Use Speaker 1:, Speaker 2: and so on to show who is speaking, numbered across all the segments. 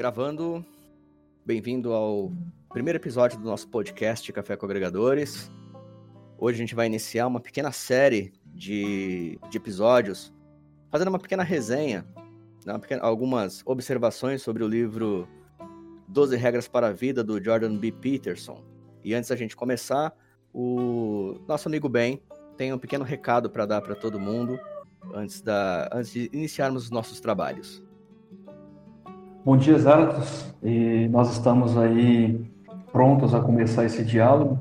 Speaker 1: Gravando, bem-vindo ao primeiro episódio do nosso podcast Café com Agregadores. Hoje a gente vai iniciar uma pequena série de, de episódios, fazendo uma pequena resenha, né, pequena, algumas observações sobre o livro 12 Regras para a Vida, do Jordan B. Peterson. E antes da gente começar, o nosso amigo Ben tem um pequeno recado para dar para todo mundo antes, da, antes de iniciarmos os nossos trabalhos.
Speaker 2: Bom dia, Zaratos. E nós estamos aí prontos a começar esse diálogo.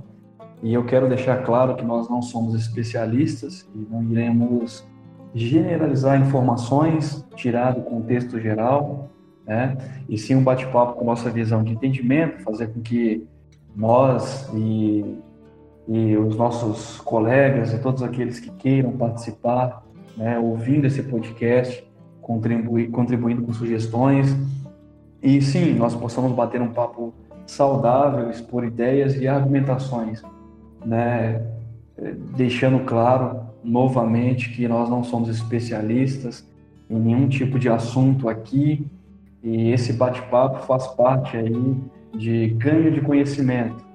Speaker 2: E eu quero deixar claro que nós não somos especialistas e não iremos generalizar informações, tirar do contexto geral, né? E sim um bate-papo com nossa visão de entendimento, fazer com que nós e, e os nossos colegas e todos aqueles que queiram participar, né, ouvindo esse podcast, contribuir, contribuindo com sugestões, e sim, nós possamos bater um papo saudável, expor ideias e argumentações, né? deixando claro novamente que nós não somos especialistas em nenhum tipo de assunto aqui e esse bate-papo faz parte aí de ganho de conhecimento,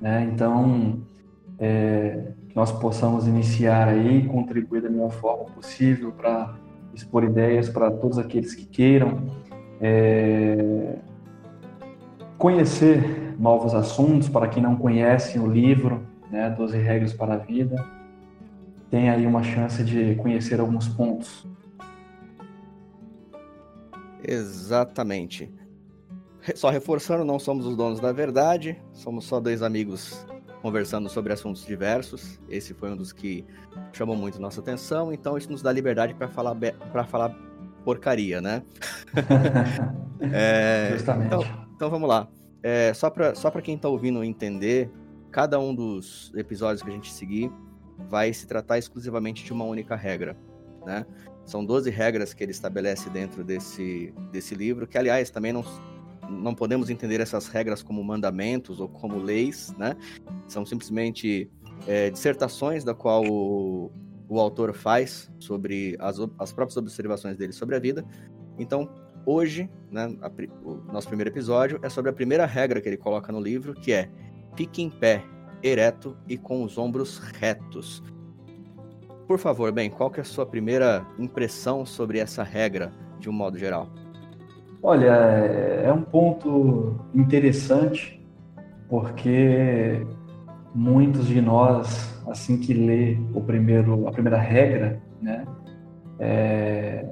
Speaker 2: né? Então, é, nós possamos iniciar aí e contribuir da melhor forma possível para expor ideias para todos aqueles que queiram é, conhecer novos assuntos, para quem não conhece o livro, né, 12 Regras para a Vida, tem aí uma chance de conhecer alguns pontos.
Speaker 1: Exatamente. Só reforçando, não somos os donos da verdade, somos só dois amigos conversando sobre assuntos diversos. Esse foi um dos que chamou muito nossa atenção, então isso nos dá liberdade para falar para falar porcaria, né?
Speaker 2: é, Justamente.
Speaker 1: Então, então, vamos lá. É, só para só quem está ouvindo entender, cada um dos episódios que a gente seguir vai se tratar exclusivamente de uma única regra, né? São 12 regras que ele estabelece dentro desse, desse livro, que, aliás, também não, não podemos entender essas regras como mandamentos ou como leis, né? São simplesmente é, dissertações da qual o, o autor faz sobre as, as próprias observações dele sobre a vida. Então, hoje, né, a, o nosso primeiro episódio é sobre a primeira regra que ele coloca no livro, que é fique em pé, ereto e com os ombros retos. Por favor, bem, qual que é a sua primeira impressão sobre essa regra, de um modo geral?
Speaker 2: Olha, é um ponto interessante, porque muitos de nós assim que lê o primeiro, a primeira regra, né? É,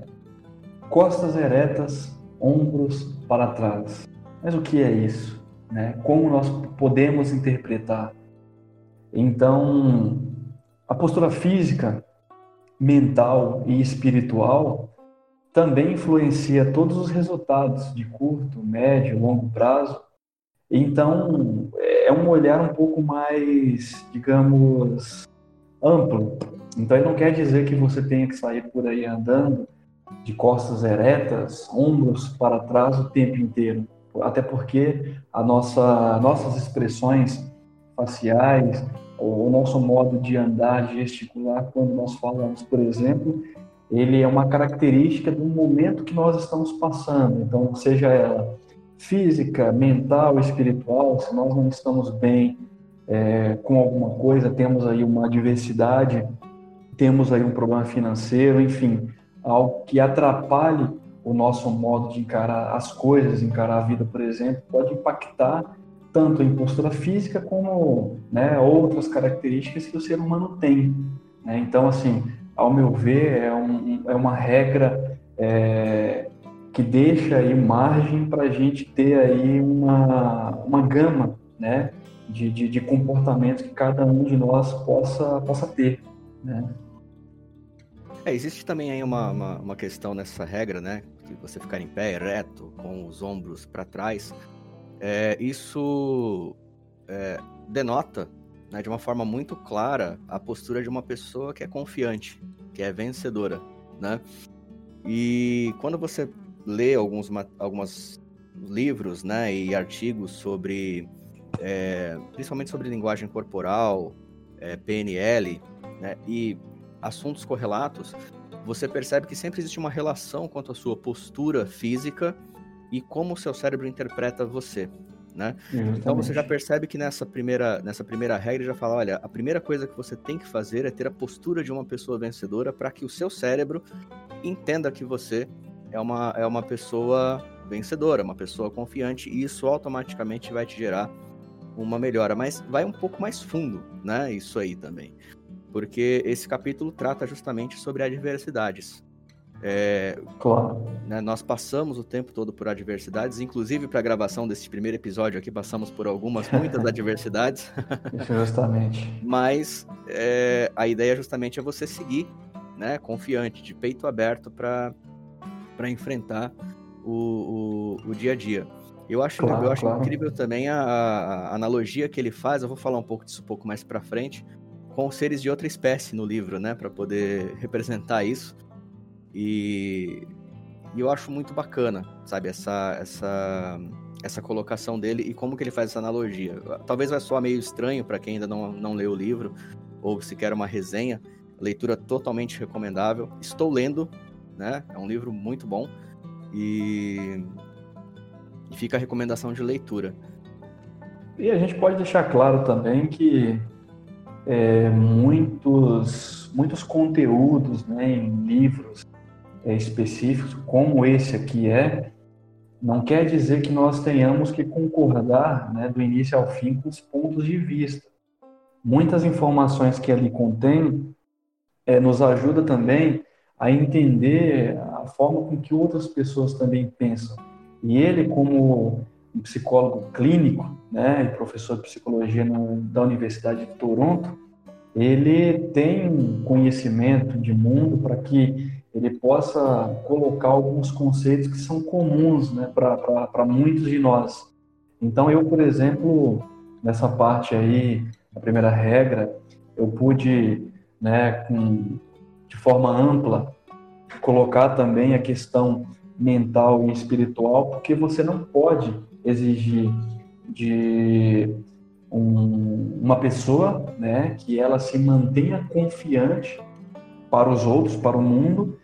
Speaker 2: costas eretas, ombros para trás. Mas o que é isso? Né? Como nós podemos interpretar? Então, a postura física, mental e espiritual também influencia todos os resultados de curto, médio, longo prazo. Então, é um olhar um pouco mais, digamos, amplo. Então, ele não quer dizer que você tenha que sair por aí andando de costas eretas, ombros para trás o tempo inteiro. Até porque a nossa, nossas expressões faciais, o nosso modo de andar, de gesticular, quando nós falamos, por exemplo, ele é uma característica do momento que nós estamos passando. Então, seja ela física, mental, espiritual, se nós não estamos bem é, com alguma coisa, temos aí uma adversidade, temos aí um problema financeiro, enfim, algo que atrapalhe o nosso modo de encarar as coisas, encarar a vida, por exemplo, pode impactar tanto em postura física como né, outras características que o ser humano tem. Né? Então, assim, ao meu ver, é, um, é uma regra é, que deixa aí margem para a gente ter aí uma, uma gama né, de, de, de, comportamentos que cada um de nós possa, possa ter. Né?
Speaker 1: É, existe também aí uma, uma, uma, questão nessa regra, né? Que você ficar em pé, reto, com os ombros para trás. É, isso é, denota, né, de uma forma muito clara, a postura de uma pessoa que é confiante, que é vencedora, né? E quando você lê alguns algumas livros né, e artigos sobre, é, principalmente sobre linguagem corporal, é, PNL, né, e assuntos correlatos, você percebe que sempre existe uma relação quanto à sua postura física e como o seu cérebro interpreta você. Né? Então você já percebe que nessa primeira, nessa primeira regra já fala, olha, a primeira coisa que você tem que fazer é ter a postura de uma pessoa vencedora para que o seu cérebro entenda que você é uma, é uma pessoa vencedora, uma pessoa confiante, e isso automaticamente vai te gerar uma melhora. Mas vai um pouco mais fundo, né? Isso aí também. Porque esse capítulo trata justamente sobre adversidades. É, claro. Né, nós passamos o tempo todo por adversidades, inclusive para a gravação desse primeiro episódio aqui, passamos por algumas, muitas adversidades.
Speaker 2: justamente.
Speaker 1: Mas é, a ideia justamente é você seguir né, confiante, de peito aberto para enfrentar o, o, o, dia a dia. Eu acho, claro, eu acho claro. incrível também a, a, analogia que ele faz, eu vou falar um pouco disso um pouco mais para frente, com seres de outra espécie no livro, né, para poder representar isso. E, e eu acho muito bacana, sabe, essa, essa, essa colocação dele e como que ele faz essa analogia. Talvez vai soar meio estranho para quem ainda não, não leu o livro ou se quer uma resenha, leitura totalmente recomendável. Estou lendo, né? É um livro muito bom e, e fica a recomendação de leitura.
Speaker 2: E a gente pode deixar claro também que é, muitos, muitos conteúdos né, em livros é, específicos, como esse aqui é, não quer dizer que nós tenhamos que concordar né, do início ao fim com os pontos de vista. Muitas informações que ali contém é, nos ajuda também a entender a forma com que outras pessoas também pensam. E ele, como um psicólogo clínico, né, e professor de psicologia no, da Universidade de Toronto, ele tem conhecimento de mundo para que ele possa colocar alguns conceitos que são comuns né, para muitos de nós. Então, eu, por exemplo, nessa parte aí, a primeira regra, eu pude, né, com, de forma ampla, colocar também a questão mental e espiritual, porque você não pode exigir de um, uma pessoa né, que ela se mantenha confiante para os outros, para o mundo,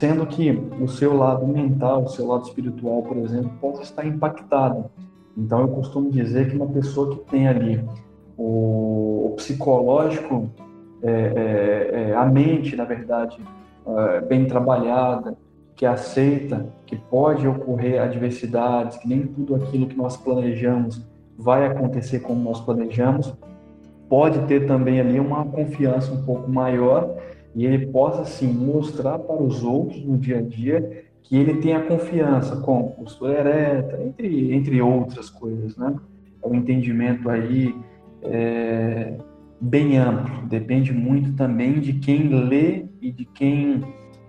Speaker 2: sendo que o seu lado mental, o seu lado espiritual, por exemplo, possa estar impactado. Então, eu costumo dizer que uma pessoa que tem ali o, o psicológico, é, é, é, a mente, na verdade, é, bem trabalhada, que aceita que pode ocorrer adversidades, que nem tudo aquilo que nós planejamos vai acontecer como nós planejamos, pode ter também ali uma confiança um pouco maior e ele possa sim mostrar para os outros no dia a dia que ele tem a confiança com postura ereta, entre, entre outras coisas, né? É um entendimento aí é, bem amplo, depende muito também de quem lê e de quem,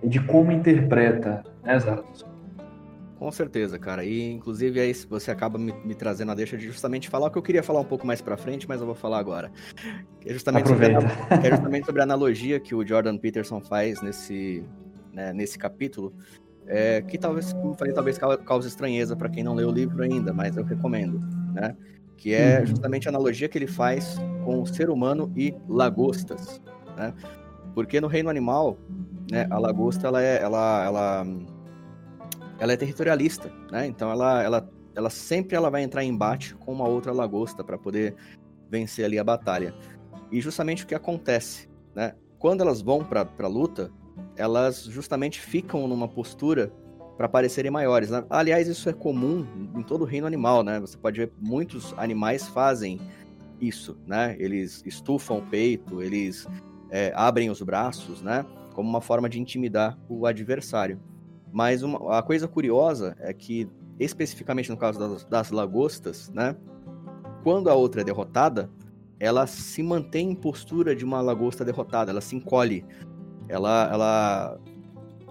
Speaker 2: de como interpreta, né, Zardos?
Speaker 1: Com certeza, cara. E inclusive aí você acaba me, me, trazendo a deixa de justamente falar o que eu queria falar um pouco mais para frente, mas eu vou falar agora. É justamente, sobre a, é justamente sobre a analogia que o Jordan Peterson faz nesse, né, nesse capítulo, é, que talvez, como falei, talvez cause estranheza para quem não leu o livro ainda, mas eu recomendo, né? Que é uhum. justamente a analogia que ele faz com o ser humano e lagostas, né? Porque no reino animal, né, a lagosta ela é, ela, ela ela é territorialista, né? Então ela, ela, ela sempre ela vai entrar em embate com uma outra lagosta para poder vencer ali a batalha. E justamente o que acontece, né? Quando elas vão para a luta, elas justamente ficam numa postura para parecerem maiores. Aliás, isso é comum em todo o reino animal, né? Você pode ver muitos animais fazem isso, né? Eles estufam o peito, eles é, abrem os braços, né? Como uma forma de intimidar o adversário. Mas uma, a coisa curiosa é que, especificamente no caso das, das lagostas, né? Quando a outra é derrotada, ela se mantém em postura de uma lagosta derrotada, ela se encolhe, ela, ela,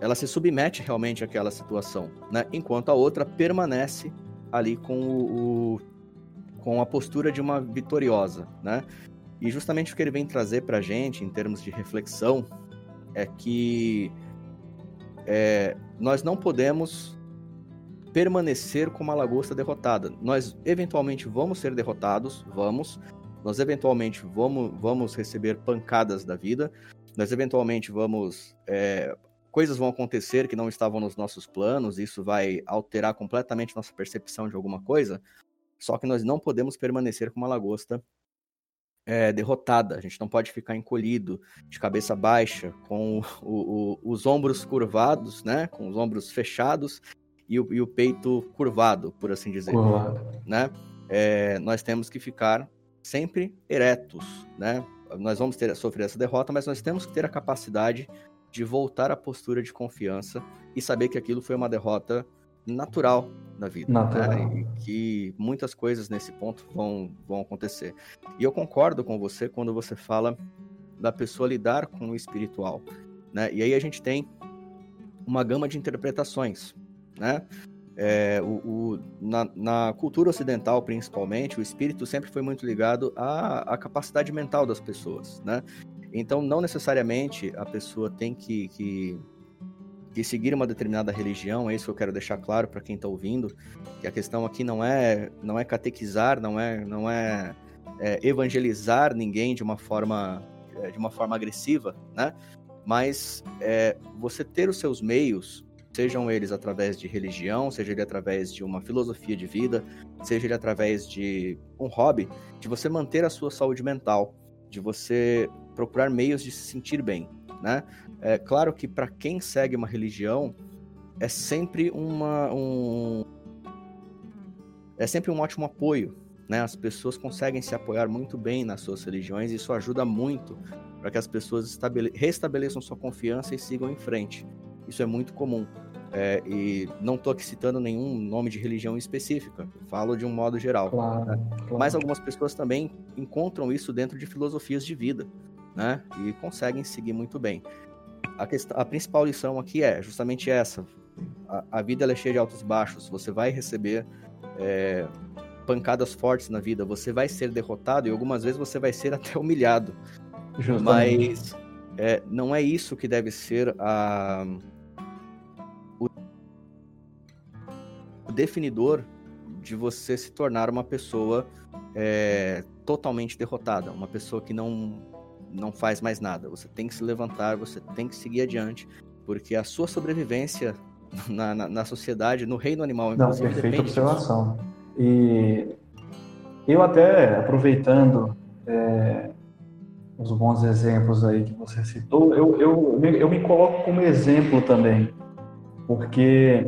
Speaker 1: ela se submete realmente àquela situação, né? Enquanto a outra permanece ali com o, o com a postura de uma vitoriosa, né? E justamente o que ele vem trazer para a gente em termos de reflexão é que é, nós não podemos permanecer com uma lagosta derrotada. Nós eventualmente vamos ser derrotados, vamos. Nós eventualmente vamos, vamos receber pancadas da vida. Nós eventualmente vamos é, coisas vão acontecer que não estavam nos nossos planos, isso vai alterar completamente nossa percepção de alguma coisa, só que nós não podemos permanecer com uma lagosta é, derrotada. A gente não pode ficar encolhido, de cabeça baixa, com o, o, os ombros curvados, né? Com os ombros fechados e o, e o peito curvado, por assim dizer. Curvado. Né? É, nós temos que ficar sempre eretos, né? Nós vamos ter sofrer essa derrota, mas nós temos que ter a capacidade de voltar à postura de confiança e saber que aquilo foi uma derrota natural da vida. Né? Natural. Né? que muitas coisas nesse ponto vão, vão acontecer. E eu concordo com você quando você fala da pessoa lidar com o espiritual. Né? E aí a gente tem uma gama de interpretações. Né? É, o, o, na, na, cultura ocidental, principalmente, o espírito sempre foi muito ligado à, à capacidade mental das pessoas. Né? Então, não necessariamente a pessoa tem que, que de seguir uma determinada religião, é isso que eu quero deixar claro para quem está ouvindo, que a questão aqui não é não é catequizar, não é não é, é evangelizar ninguém de uma forma é, de uma forma agressiva, né? Mas é, você ter os seus meios, sejam eles através de religião, seja ele através de uma filosofia de vida, seja ele através de um hobby, de você manter a sua saúde mental, de você procurar meios de se sentir bem, né? É claro que para quem segue uma religião é sempre uma um é sempre um ótimo apoio, né? As pessoas conseguem se apoiar muito bem nas suas religiões e isso ajuda muito para que as pessoas restabeleçam sua confiança e sigam em frente. Isso é muito comum. É, e não estou aqui citando nenhum nome de religião específica, falo de um modo geral. Claro, né? claro. Mas algumas pessoas também encontram isso dentro de filosofias de vida, né? E conseguem seguir muito bem a, questão, a principal lição aqui é justamente essa. A, a vida é cheia de altos e baixos. Você vai receber é, pancadas fortes na vida. Você vai ser derrotado e algumas vezes você vai ser até humilhado. Justamente. Mas é, não é isso que deve ser a, o, o definidor de você se tornar uma pessoa é, totalmente derrotada, uma pessoa que não não faz mais nada. Você tem que se levantar, você tem que seguir adiante, porque a sua sobrevivência na, na, na sociedade, no reino animal,
Speaker 2: não, perfeita observação. E eu até aproveitando é, os bons exemplos aí que você citou, eu, eu, eu me coloco como exemplo também, porque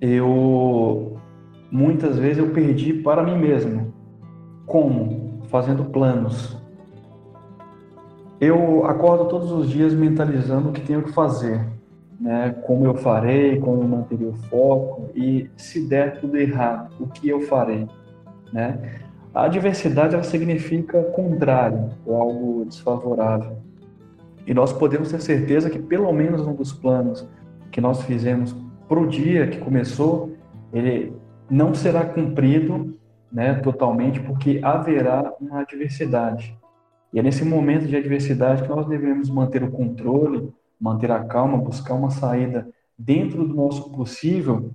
Speaker 2: eu muitas vezes eu perdi para mim mesmo. Como? Fazendo planos, eu acordo todos os dias mentalizando o que tenho que fazer, né? Como eu farei, como eu manterei o foco e se der tudo errado, o que eu farei, né? A adversidade ela significa contrário ou algo desfavorável. E nós podemos ter certeza que pelo menos um dos planos que nós fizemos para o dia que começou, ele não será cumprido né, totalmente, porque haverá uma adversidade. E é nesse momento de adversidade que nós devemos manter o controle, manter a calma, buscar uma saída dentro do nosso possível,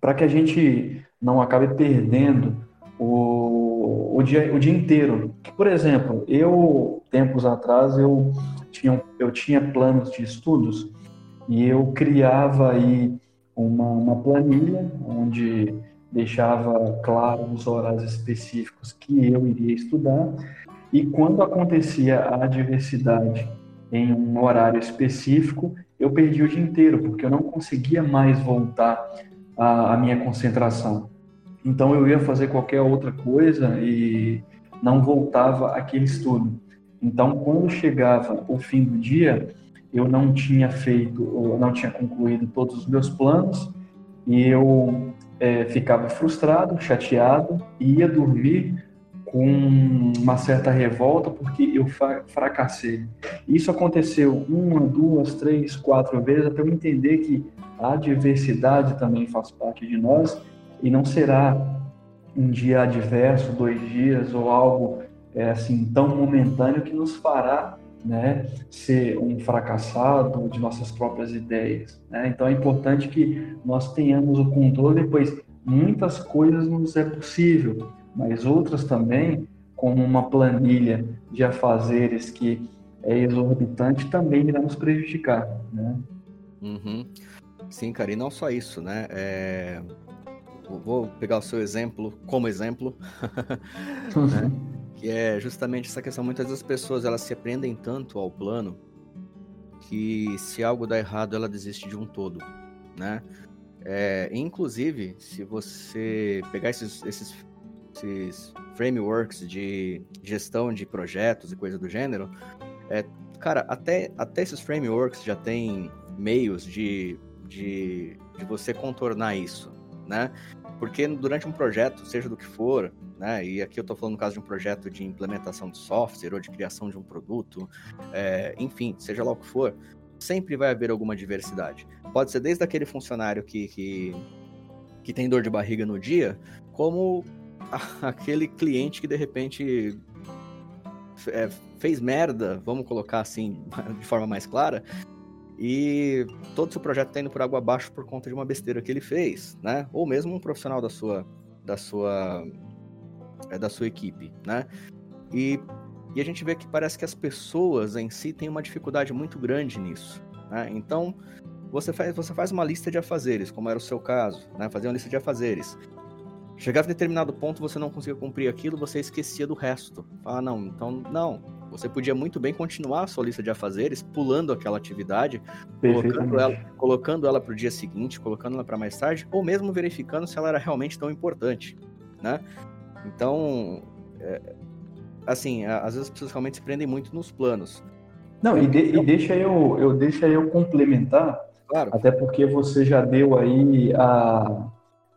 Speaker 2: para que a gente não acabe perdendo o, o, dia, o dia inteiro. Por exemplo, eu, tempos atrás, eu tinha, eu tinha planos de estudos e eu criava aí uma, uma planilha onde deixava claro os horários específicos que eu iria estudar e quando acontecia a adversidade em um horário específico, eu perdi o dia inteiro, porque eu não conseguia mais voltar à, minha concentração. Então eu ia fazer qualquer outra coisa e não voltava àquele estudo. Então, quando chegava o fim do dia, eu não tinha feito, não tinha concluído todos os meus planos e eu é, ficava frustrado, chateado e ia dormir com uma certa revolta porque eu fracassei. Isso aconteceu uma, duas, três, quatro vezes até eu entender que a adversidade também faz parte de nós e não será um dia adverso, dois dias ou algo é, assim tão momentâneo que nos fará né, ser um fracassado de nossas próprias ideias. Né? Então é importante que nós tenhamos o controle, pois muitas coisas nos é possível mas outras também, como uma planilha de afazeres que é exorbitante, também irá nos prejudicar. Né?
Speaker 1: Uhum. Sim, cara, e não só isso, né? É... Vou pegar o seu exemplo como exemplo, né? que é justamente essa questão. Muitas das pessoas elas se aprendem tanto ao plano que se algo dá errado, ela desiste de um todo, né? É, inclusive, se você pegar esses, esses, esses, frameworks de gestão de projetos e coisa do gênero, é, cara, até, até esses frameworks já tem meios de, de, de você contornar isso, né? Porque durante um projeto, seja do que for, né? E aqui eu estou falando no caso de um projeto de implementação de software ou de criação de um produto, é, enfim, seja lá o que for, sempre vai haver alguma diversidade. Pode ser desde aquele funcionário que, que, que tem dor de barriga no dia, como aquele cliente que de repente é, fez merda, vamos colocar assim de forma mais clara, e todo o seu projeto está indo por água abaixo por conta de uma besteira que ele fez, né? Ou mesmo um profissional da sua da sua é, da sua equipe, né? E, e a gente vê que parece que as pessoas em si têm uma dificuldade muito grande nisso, né? Então você faz você faz uma lista de afazeres, como era o seu caso, né? Fazer uma lista de afazeres. Chegava a determinado ponto, você não conseguia cumprir aquilo, você esquecia do resto. Ah, não, então não. Você podia muito bem continuar a sua lista de afazeres, pulando aquela atividade, colocando ela, colocando ela para o dia seguinte, colocando ela para mais tarde, ou mesmo verificando se ela era realmente tão importante, né? Então, é, assim, às vezes as pessoas realmente se prendem muito nos planos.
Speaker 2: Não, e, de, e deixa eu, eu deixa eu complementar, claro. até porque você já deu aí a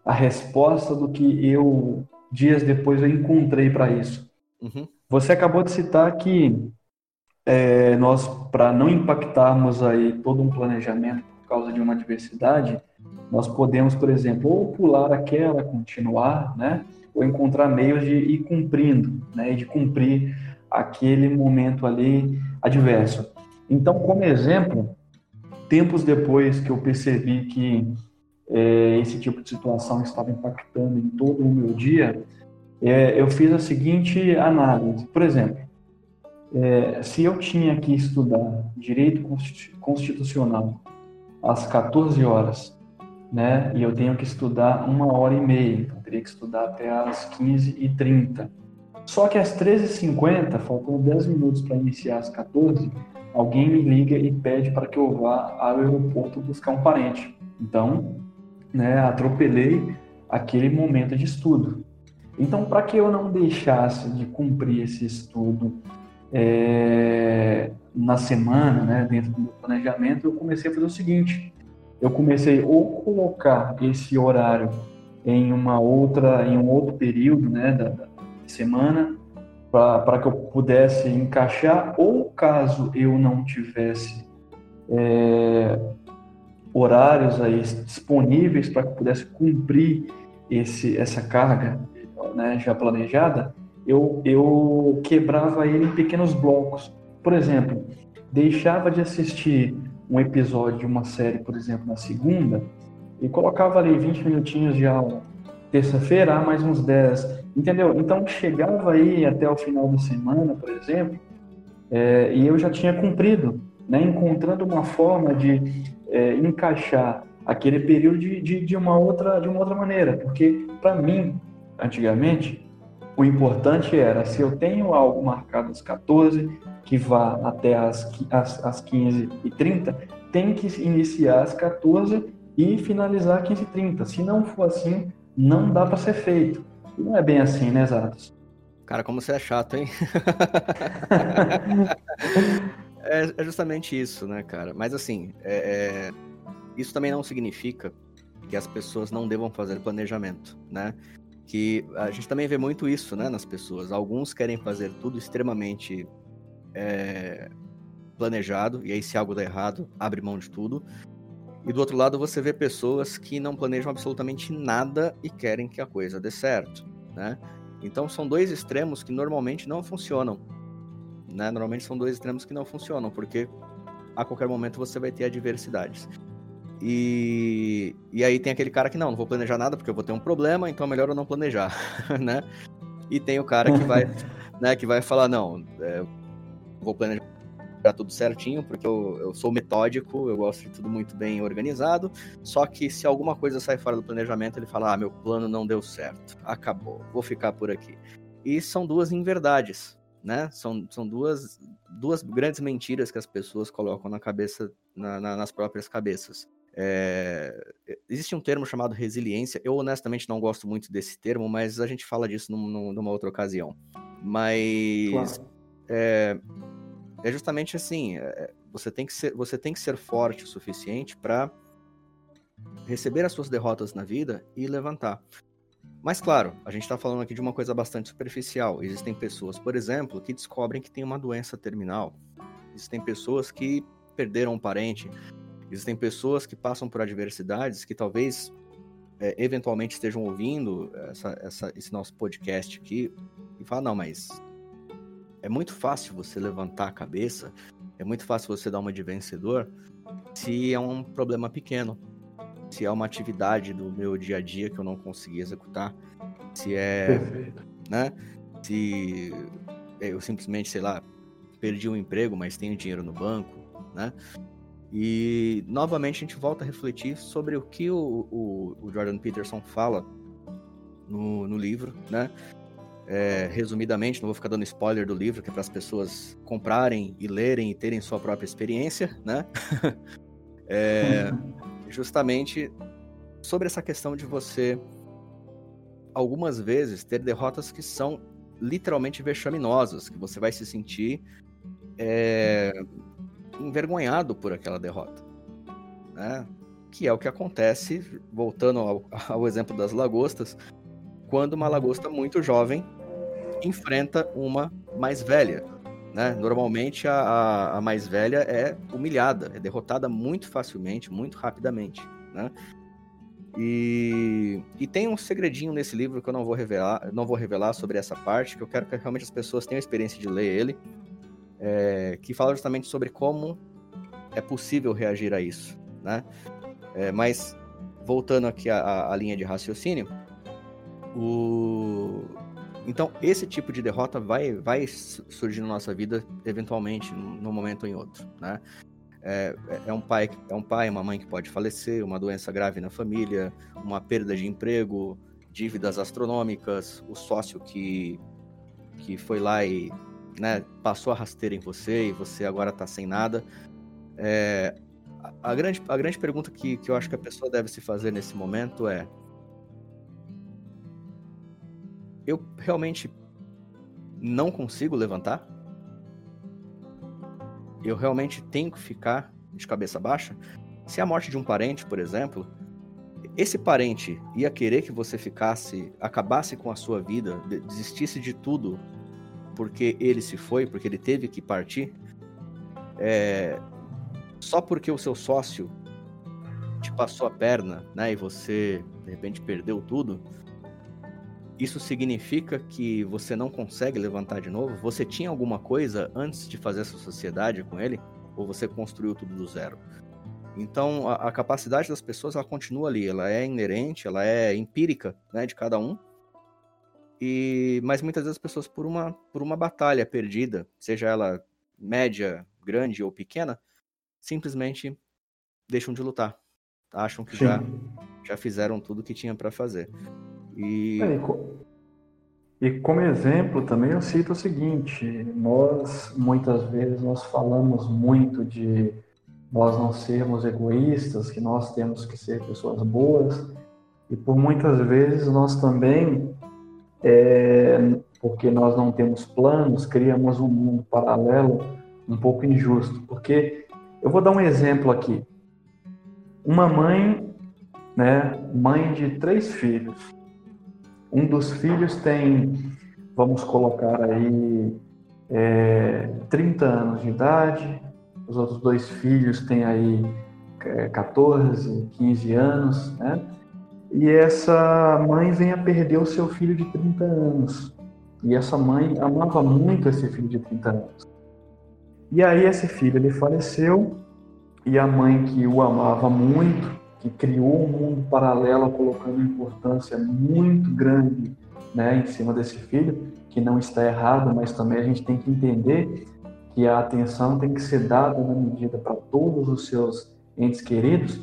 Speaker 2: a resposta do que eu, dias depois, eu encontrei para isso. Uhum. Você acabou de citar que é, nós, para não impactarmos aí todo um planejamento por causa de uma diversidade, nós podemos, por exemplo, ou pular aquela, continuar, né? Ou encontrar meios de ir cumprindo, né? E de cumprir aquele momento ali adverso. Então, como exemplo, tempos depois que eu percebi que é, esse tipo de situação estava impactando em todo o meu dia, é, eu fiz a seguinte análise. Por exemplo, é, se eu tinha que estudar direito constitucional às 14 horas, né, e eu tenho que estudar uma hora e meia, então teria que estudar até às 15h30. Só que às 13h50, faltando 10 minutos para iniciar às 14 alguém me liga e pede para que eu vá ao aeroporto buscar um parente. Então, né, atropelei aquele momento de estudo. Então, para que eu não deixasse de cumprir esse estudo é, na semana, né, dentro do meu planejamento, eu comecei a fazer o seguinte: eu comecei ou colocar esse horário em uma outra, em um outro período, né, da, da semana, para que eu pudesse encaixar, ou caso eu não tivesse é, horários aí disponíveis para que pudesse cumprir esse, essa carga né, já planejada, eu, eu quebrava ele em pequenos blocos. Por exemplo, deixava de assistir um episódio de uma série, por exemplo, na segunda, e colocava ali 20 minutinhos de aula. Terça-feira, mais uns 10. Entendeu? Então, chegava aí até o final da semana, por exemplo, é, e eu já tinha cumprido, né, encontrando uma forma de é, encaixar aquele período de, de, de, uma outra, de uma outra maneira. Porque, para mim, antigamente, o importante era, se eu tenho algo marcado às 14, que vá até às, às, às 15 e 30, tem que iniciar às 14 e finalizar às 15 e 30. Se não for assim, não dá para ser feito. Não é bem assim, né, Zatos?
Speaker 1: Cara, como você é chato, hein? É, é, justamente isso, né, cara? Mas assim, é, é, isso também não significa que as pessoas não devam fazer planejamento, né? Que a gente também vê muito isso, né, nas pessoas. Alguns querem fazer tudo extremamente é, planejado, e aí se algo dá errado, abre mão de tudo. E do outro lado, você vê pessoas que não planejam absolutamente nada e querem que a coisa dê certo, né? Então são dois extremos que normalmente não funcionam né? Normalmente são dois extremos que não funcionam, porque a qualquer momento você vai ter adversidades. E, e aí tem aquele cara que não, não vou planejar nada porque eu vou ter um problema, então é melhor eu não planejar, né? E tem o cara que vai, né, que vai falar, não, é, vou planejar tudo certinho, porque eu, eu sou metódico, eu gosto de tudo muito bem organizado. Só que se alguma coisa sai fora do planejamento, ele fala: ah, meu plano não deu certo, acabou, vou ficar por aqui. E são duas inverdades, né? São, são duas, duas grandes mentiras que as pessoas colocam na cabeça, na, na, nas próprias cabeças. É, existe um termo chamado resiliência. Eu honestamente não gosto muito desse termo, mas a gente fala disso num, numa outra ocasião. Mas claro. é, é, justamente assim: é, você, tem que ser, você tem que ser forte o suficiente para receber as suas derrotas na vida e levantar. Mas claro, a gente está falando aqui de uma coisa bastante superficial. Existem pessoas, por exemplo, que descobrem que tem uma doença terminal. Existem pessoas que perderam um parente. Existem pessoas que passam por adversidades que talvez é, eventualmente estejam ouvindo essa, essa, esse nosso podcast aqui e falam, não, mas é muito fácil você levantar a cabeça, é muito fácil você dar uma de vencedor se é um problema pequeno, se é uma atividade do meu dia a dia que eu não consegui executar, se é, Perfeito. né, se eu simplesmente, sei lá, perdi um emprego, mas tenho dinheiro no banco, né? E novamente a gente volta a refletir sobre o que o, o, o Jordan Peterson fala no, no livro, né? É, resumidamente, não vou ficar dando spoiler do livro, que é para as pessoas comprarem e lerem e terem sua própria experiência, né? é, justamente sobre essa questão de você, algumas vezes, ter derrotas que são literalmente vexaminosas, que você vai se sentir é, envergonhado por aquela derrota, né? Que é o que acontece, voltando ao, ao exemplo das lagostas, quando uma lagosta muito jovem enfrenta uma mais velha. Né? Normalmente a, a, mais velha é humilhada, é derrotada muito facilmente, muito rapidamente. Né? E, e tem um segredinho nesse livro que eu não vou revelar, não vou revelar sobre essa parte, que eu quero que realmente as pessoas tenham a experiência de ler ele, é, que fala justamente sobre como é possível reagir a isso. Né? É, mas voltando aqui à, à linha de raciocínio, o... Então, esse tipo de derrota vai, vai surgir na nossa vida, eventualmente, num momento ou em outro, né? É, é, um pai, é um pai, uma mãe que pode falecer, uma doença grave na família, uma perda de emprego, dívidas astronômicas, o sócio que, que foi lá e né, passou a rasteira em você e você agora está sem nada. É, a, a, grande, a grande pergunta que, que eu acho que a pessoa deve se fazer nesse momento é: eu realmente não consigo levantar? Eu realmente tenho que ficar de cabeça baixa? Se a morte de um parente, por exemplo, esse parente ia querer que você ficasse, acabasse com a sua vida, desistisse de tudo porque ele se foi, porque ele teve que partir, é, só porque o seu sócio te passou a perna, né, e você de repente perdeu tudo, isso significa que você não consegue levantar de novo? Você tinha alguma coisa antes de fazer essa sociedade com ele? Ou você construiu tudo do zero? Então, a, a capacidade das pessoas, ela continua ali. Ela é inerente, ela é empírica, né, de cada um. E, mas muitas vezes as pessoas, por uma, por uma batalha perdida, seja ela média, grande ou pequena, simplesmente deixam de lutar. Acham que já, já fizeram tudo que tinha para fazer.
Speaker 2: E... É, e como exemplo também eu cito o seguinte, nós muitas vezes nós falamos muito de nós não sermos egoístas, que nós temos que ser pessoas boas, e por muitas vezes nós também, é, porque nós não temos planos, criamos um mundo paralelo um pouco injusto. Porque eu vou dar um exemplo aqui. Uma mãe, né, mãe de três filhos, um dos filhos tem, vamos colocar aí, é, 30 anos de idade, os outros dois filhos têm aí é, 14, 15 anos, né? E essa mãe vem a perder o seu filho de 30 anos. E essa mãe amava muito esse filho de 30 anos. E aí esse filho ele faleceu e a mãe que o amava muito que criou um mundo paralelo, colocando importância muito grande né, em cima desse filho, que não está errado, mas também a gente tem que entender que a atenção tem que ser dada na medida para todos os seus entes queridos,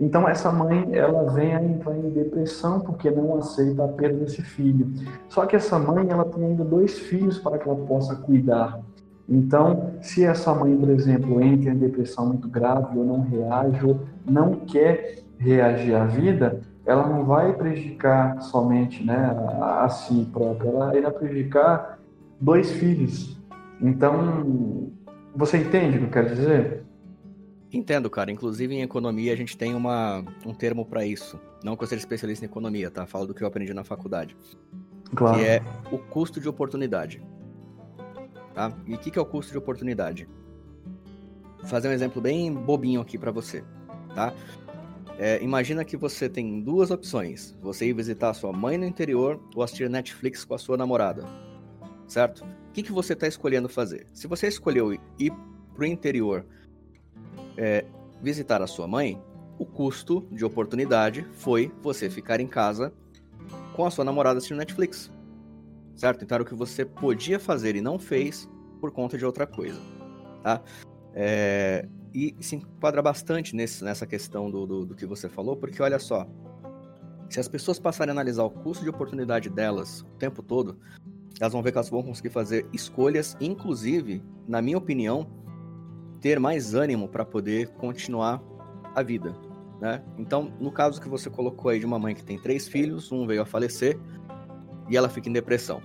Speaker 2: então essa mãe ela vem a entrar em depressão porque não aceita a perda desse filho. Só que essa mãe ela tem ainda dois filhos para que ela possa cuidar. Então, se essa mãe, por exemplo, entra em depressão muito grave ou não reage ou não quer reagir à vida, ela não vai prejudicar somente né, a, a si própria, ela irá prejudicar dois filhos. Então, você entende o que eu quero dizer?
Speaker 1: Entendo, cara. Inclusive em economia a gente tem uma, um termo para isso. Não que eu seja especialista em economia, tá? Falo do que eu aprendi na faculdade. Claro. Que é o custo de oportunidade. Tá? E o que, que é o custo de oportunidade? Vou fazer um exemplo bem bobinho aqui para você, tá? É, imagina que você tem duas opções: você ir visitar sua mãe no interior ou assistir Netflix com a sua namorada, certo? O que, que você está escolhendo fazer? Se você escolheu ir para o interior é, visitar a sua mãe, o custo de oportunidade foi você ficar em casa com a sua namorada assistindo Netflix, certo? Então era o que você podia fazer e não fez por conta de outra coisa, tá? É, e se enquadra bastante nesse, nessa questão do, do, do, que você falou, porque olha só, se as pessoas passarem a analisar o custo de oportunidade delas o tempo todo, elas vão ver que elas vão conseguir fazer escolhas, inclusive, na minha opinião, ter mais ânimo para poder continuar a vida, né? Então, no caso que você colocou aí de uma mãe que tem três filhos, um veio a falecer e ela fica em depressão,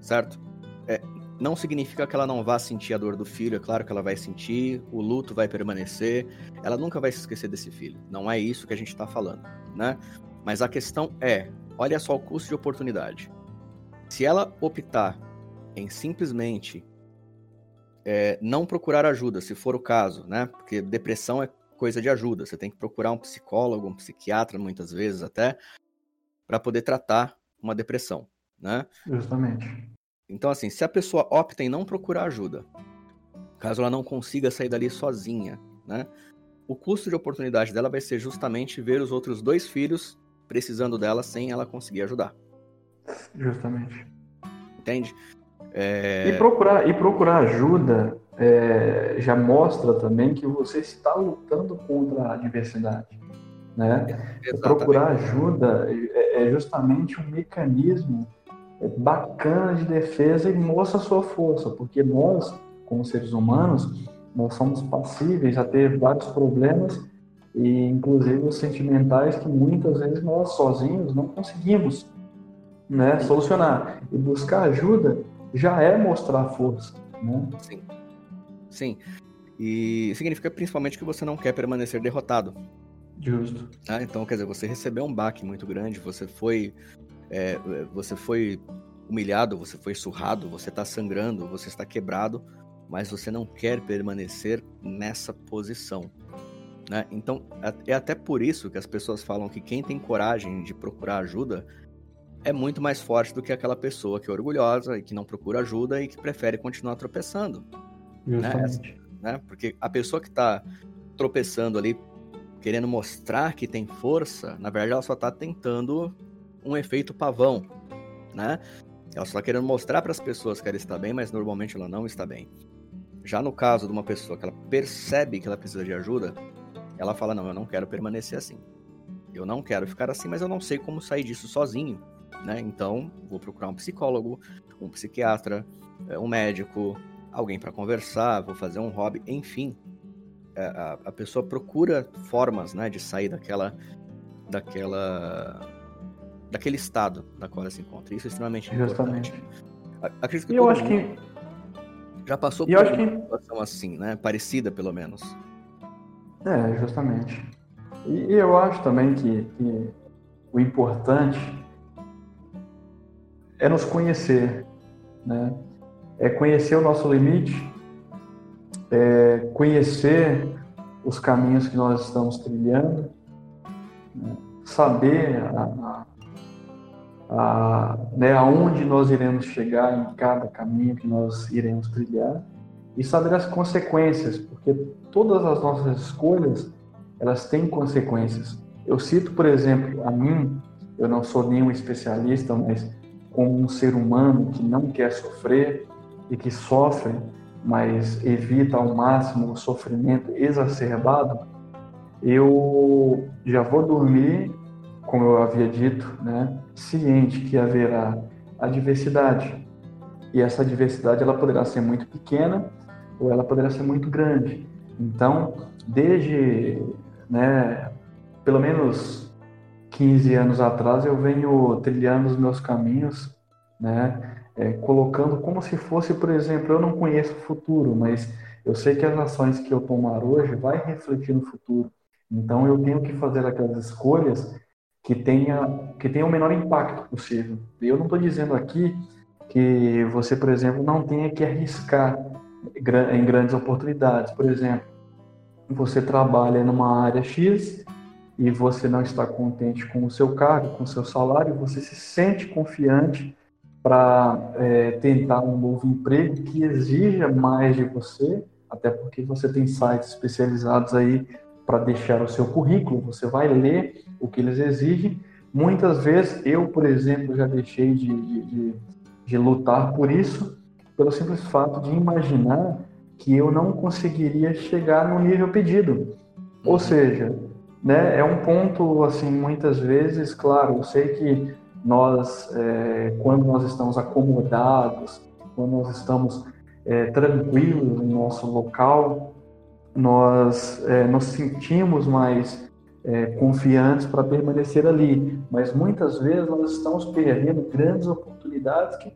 Speaker 1: certo? É, não significa que ela não vá sentir a dor do filho, é claro que ela vai sentir, o luto vai permanecer, ela nunca vai se esquecer desse filho. Não é isso que a gente está falando, né? Mas a questão é, olha só o custo de oportunidade. Se ela optar em simplesmente é, não procurar ajuda, se for o caso, né? Porque depressão é coisa de ajuda. Você tem que procurar um psicólogo, um psiquiatra, muitas vezes até, para poder tratar uma depressão, né?
Speaker 2: Justamente.
Speaker 1: Então, assim, se a pessoa opta em não procurar ajuda, caso ela não consiga sair dali sozinha, né? O custo de oportunidade dela vai ser justamente ver os outros dois filhos precisando dela sem ela conseguir ajudar.
Speaker 2: Justamente.
Speaker 1: Entende?
Speaker 2: É... E, procurar, e procurar ajuda é, já mostra também que você está lutando contra a adversidade. Né? Procurar ajuda é, é justamente um mecanismo é bacana de defesa e mostra a sua força, porque nós, como seres humanos, nós somos passíveis a ter vários problemas e inclusive os sentimentais que muitas vezes nós sozinhos não conseguimos né, solucionar. E buscar ajuda já é mostrar força, né?
Speaker 1: Sim. Sim. E significa principalmente que você não quer permanecer derrotado.
Speaker 2: Justo.
Speaker 1: Ah, então, quer dizer, você recebeu um baque muito grande, você foi é, você foi humilhado, você foi surrado, você está sangrando, você está quebrado, mas você não quer permanecer nessa posição. Né? Então, é até por isso que as pessoas falam que quem tem coragem de procurar ajuda é muito mais forte do que aquela pessoa que é orgulhosa e que não procura ajuda e que prefere continuar tropeçando. Né? né? Porque a pessoa que está tropeçando ali, querendo mostrar que tem força, na verdade ela só está tentando um efeito pavão, né? Ela só está querendo mostrar para as pessoas que ela está bem, mas normalmente ela não está bem. Já no caso de uma pessoa que ela percebe que ela precisa de ajuda, ela fala: Não, eu não quero permanecer assim. Eu não quero ficar assim, mas eu não sei como sair disso sozinho. Né? Então, vou procurar um psicólogo, um psiquiatra, é, um médico, alguém para conversar, vou fazer um hobby, enfim. É, a, a pessoa procura formas né, de sair daquela, daquela daquele estado na qual ela se encontra. Isso é extremamente Justamente. importante. Acredito que eu acho que já passou por uma que... situação assim, né? Parecida, pelo menos.
Speaker 2: É, justamente. E, eu acho também que, que o importante é nos conhecer, né? É conhecer o nosso limite, é conhecer os caminhos que nós estamos trilhando, né? saber a, a, né, aonde nós iremos chegar em cada caminho que nós iremos trilhar e saber as consequências, porque todas as nossas escolhas elas têm consequências. Eu cito, por exemplo, a mim, eu não sou nenhum especialista, mas como um ser humano que não quer sofrer e que sofre, mas evita ao máximo o sofrimento exacerbado, eu já vou dormir, como eu havia dito, né, ciente que haverá adversidade. E essa adversidade ela poderá ser muito pequena ou ela poderá ser muito grande. Então, desde, né, pelo menos 15 anos atrás, eu venho trilhando os meus caminhos, né, é, colocando como se fosse, por exemplo, eu não conheço o futuro, mas eu sei que as ações que eu tomar hoje vai refletir no futuro. Então, eu tenho que fazer aquelas escolhas que tenha que tenha o menor impacto possível. Eu não estou dizendo aqui que você, por exemplo, não tenha que arriscar em grandes oportunidades. Por exemplo, você trabalha numa área X e você não está contente com o seu cargo, com o seu salário, você se sente confiante para é, tentar um novo emprego que exija mais de você, até porque você tem sites especializados aí para deixar o seu currículo, você vai ler o que eles exigem. Muitas vezes, eu, por exemplo, já deixei de, de, de, de lutar por isso, pelo simples fato de imaginar que eu não conseguiria chegar no nível pedido. Ou uhum. seja, né, é um ponto, assim, muitas vezes, claro, eu sei que nós, é, quando nós estamos acomodados, quando nós estamos é, tranquilos no nosso local, nós é, nos sentimos mais é, confiantes para permanecer ali, mas muitas vezes nós estamos perdendo grandes oportunidades que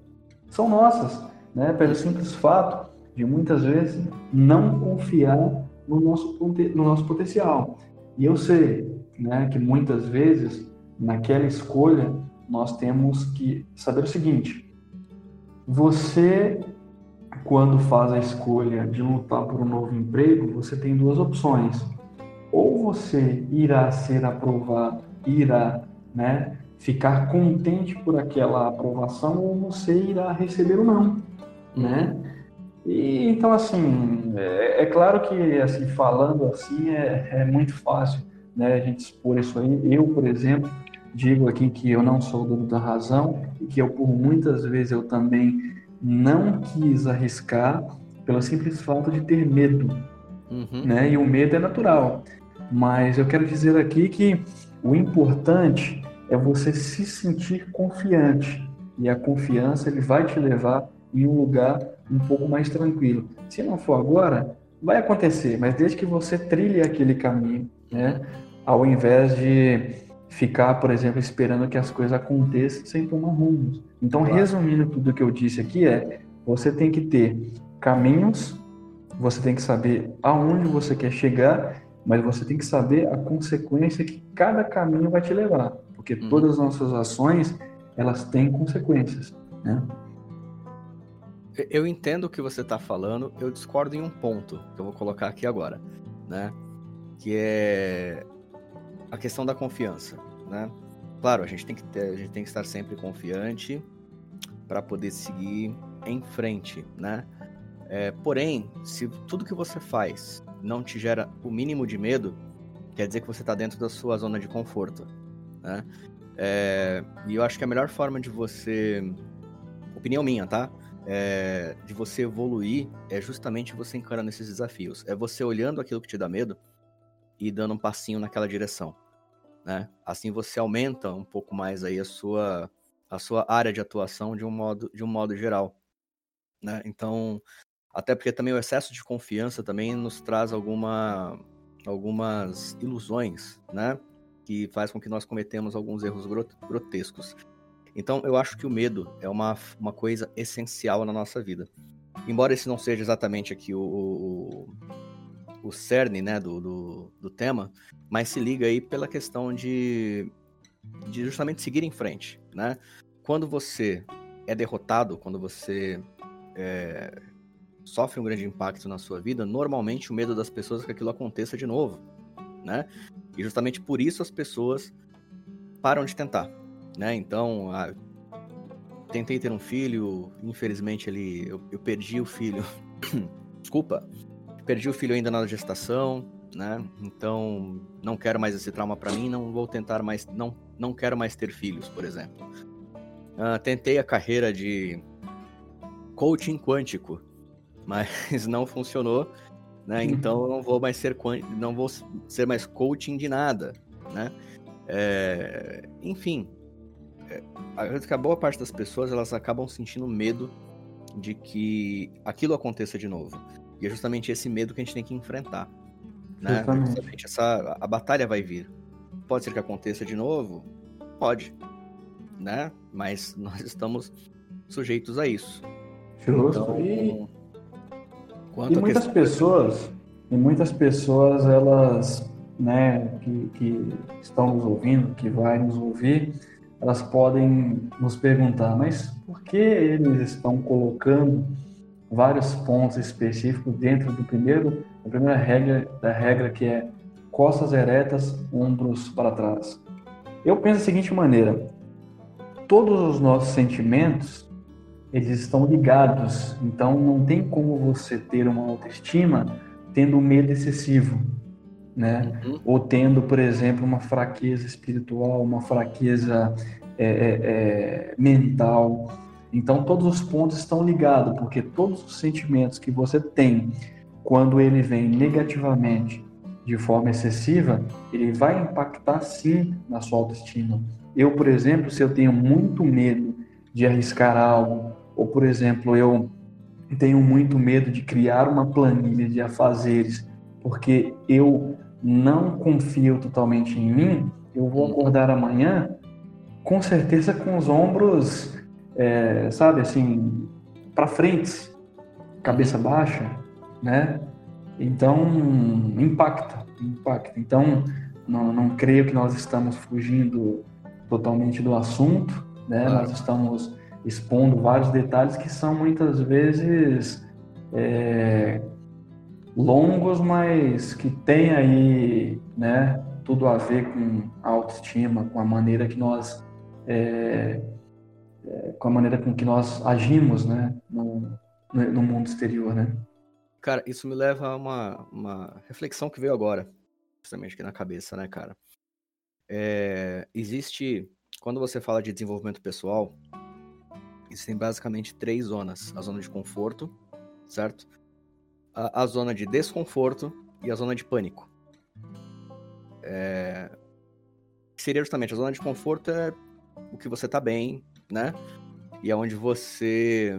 Speaker 2: são nossas, né, pelo simples fato de muitas vezes não confiar no nosso, no nosso potencial. E eu sei né, que muitas vezes, naquela escolha, nós temos que saber o seguinte: você, quando faz a escolha de lutar por um novo emprego, você tem duas opções. Ou você irá ser aprovado, irá né, ficar contente por aquela aprovação, ou você irá receber o não. Né? E, então, assim, é, é, claro que, assim, falando assim, é, é muito fácil, né, a gente expor isso aí. Eu, por exemplo, digo aqui que eu não sou dono da razão e que eu, por muitas vezes, eu também não quis arriscar pelo simples fato de ter medo, uhum. né, e o medo é natural. Mas eu quero dizer aqui que o importante é você se sentir confiante. E a confiança ele vai te levar em um lugar um pouco mais tranquilo. Se não for agora, vai acontecer, mas desde que você trilhe aquele caminho, né? Ao invés de ficar, por exemplo, esperando que as coisas aconteçam sem tomar rumos. Então, claro. resumindo tudo que eu disse aqui é, você tem que ter caminhos, você tem que saber aonde você quer chegar, mas você tem que saber a consequência que cada caminho vai te levar, porque uhum. todas as nossas ações, elas têm consequências, né?
Speaker 1: Eu entendo o que você está falando, eu discordo em um ponto que eu vou colocar aqui agora, né? Que é a questão da confiança, né? Claro, a gente tem que ter, a gente tem que estar sempre confiante para poder seguir em frente, né? É, porém, se tudo que você faz não te gera o mínimo de medo, quer dizer que você está dentro da sua zona de conforto, né? É, e eu acho que a melhor forma de você, opinião minha, tá? é, de você evoluir é justamente você encarando esses desafios. É você olhando aquilo que te dá medo e dando um passinho naquela direção. Né? Assim você aumenta um pouco mais aí a sua, a sua área de atuação de um modo, de um modo geral. Né? Então, até porque também o excesso de confiança também nos traz alguma, algumas ilusões, né? Que faz com que nós cometemos alguns erros grotescos. Então, eu acho que o medo é uma, uma coisa essencial na nossa vida. Embora esse não seja exatamente aqui o, o, o cerne né, do, do, do, tema, mas se liga aí pela questão de, de justamente seguir em frente. Né? Quando você é derrotado, quando você é, sofre um grande impacto na sua vida, normalmente o medo das pessoas é que aquilo aconteça de novo. Né? E justamente por isso as pessoas param de tentar né? Então, ah, tentei ter um filho, infelizmente ele, eu, eu perdi o filho. Desculpa, perdi o filho ainda na gestação, né? Então, não quero mais esse trauma para mim, não vou tentar mais, não, não quero mais ter filhos, por exemplo. Uh, tentei a carreira de coaching quântico, mas não funcionou, né? Uhum. Então não vou mais ser não vou ser mais coaching de nada, né? É, enfim, é, a boa parte das pessoas elas acabam sentindo medo de que aquilo aconteça de novo. E é justamente esse medo que a gente tem que enfrentar. Né? Justamente essa, a batalha vai vir. Pode ser que aconteça de novo? Pode. Né? Mas nós estamos sujeitos a isso.
Speaker 2: Justo. Então, e, e muitas pessoas, e muitas pessoas, elas, né, que, que estão nos ouvindo, que vai nos ouvir, elas podem nos perguntar, mas por que eles estão colocando vários pontos específicos dentro do primeiro, da primeira regra, da regra que é costas eretas, ombros para trás? Eu penso da seguinte maneira: todos os nossos sentimentos eles estão ligados. Então não tem como você ter uma autoestima tendo medo excessivo, né? Uhum. Ou tendo, por exemplo, uma fraqueza espiritual, uma fraqueza é, é, é, mental. Então todos os pontos estão ligados, porque todos os sentimentos que você tem quando ele vem negativamente de forma excessiva, ele vai impactar sim na sua autoestima. Eu, por exemplo, se eu tenho muito medo de arriscar algo, ou, por exemplo, eu tenho muito medo de criar uma planilha de afazeres, porque eu não confio totalmente em mim, eu vou acordar amanhã com certeza com os ombros, é, sabe, assim, para frente, cabeça baixa, né? Então, impacta, impacta. Então, não, não creio que nós estamos fugindo totalmente do assunto, né? Nós estamos expondo vários detalhes que são muitas vezes é, longos, mas que tem aí, né, tudo a ver com a autoestima, com a maneira que nós é, com a maneira com que nós agimos, né, no, no mundo exterior, né?
Speaker 1: Cara, isso me leva a uma, uma reflexão que veio agora, justamente aqui na cabeça, né, cara? É, existe, quando você fala de desenvolvimento pessoal, Existem basicamente três zonas: a zona de conforto, certo? A, a zona de desconforto e a zona de pânico. É... Seria justamente a zona de conforto é o que você tá bem, né? E é onde você.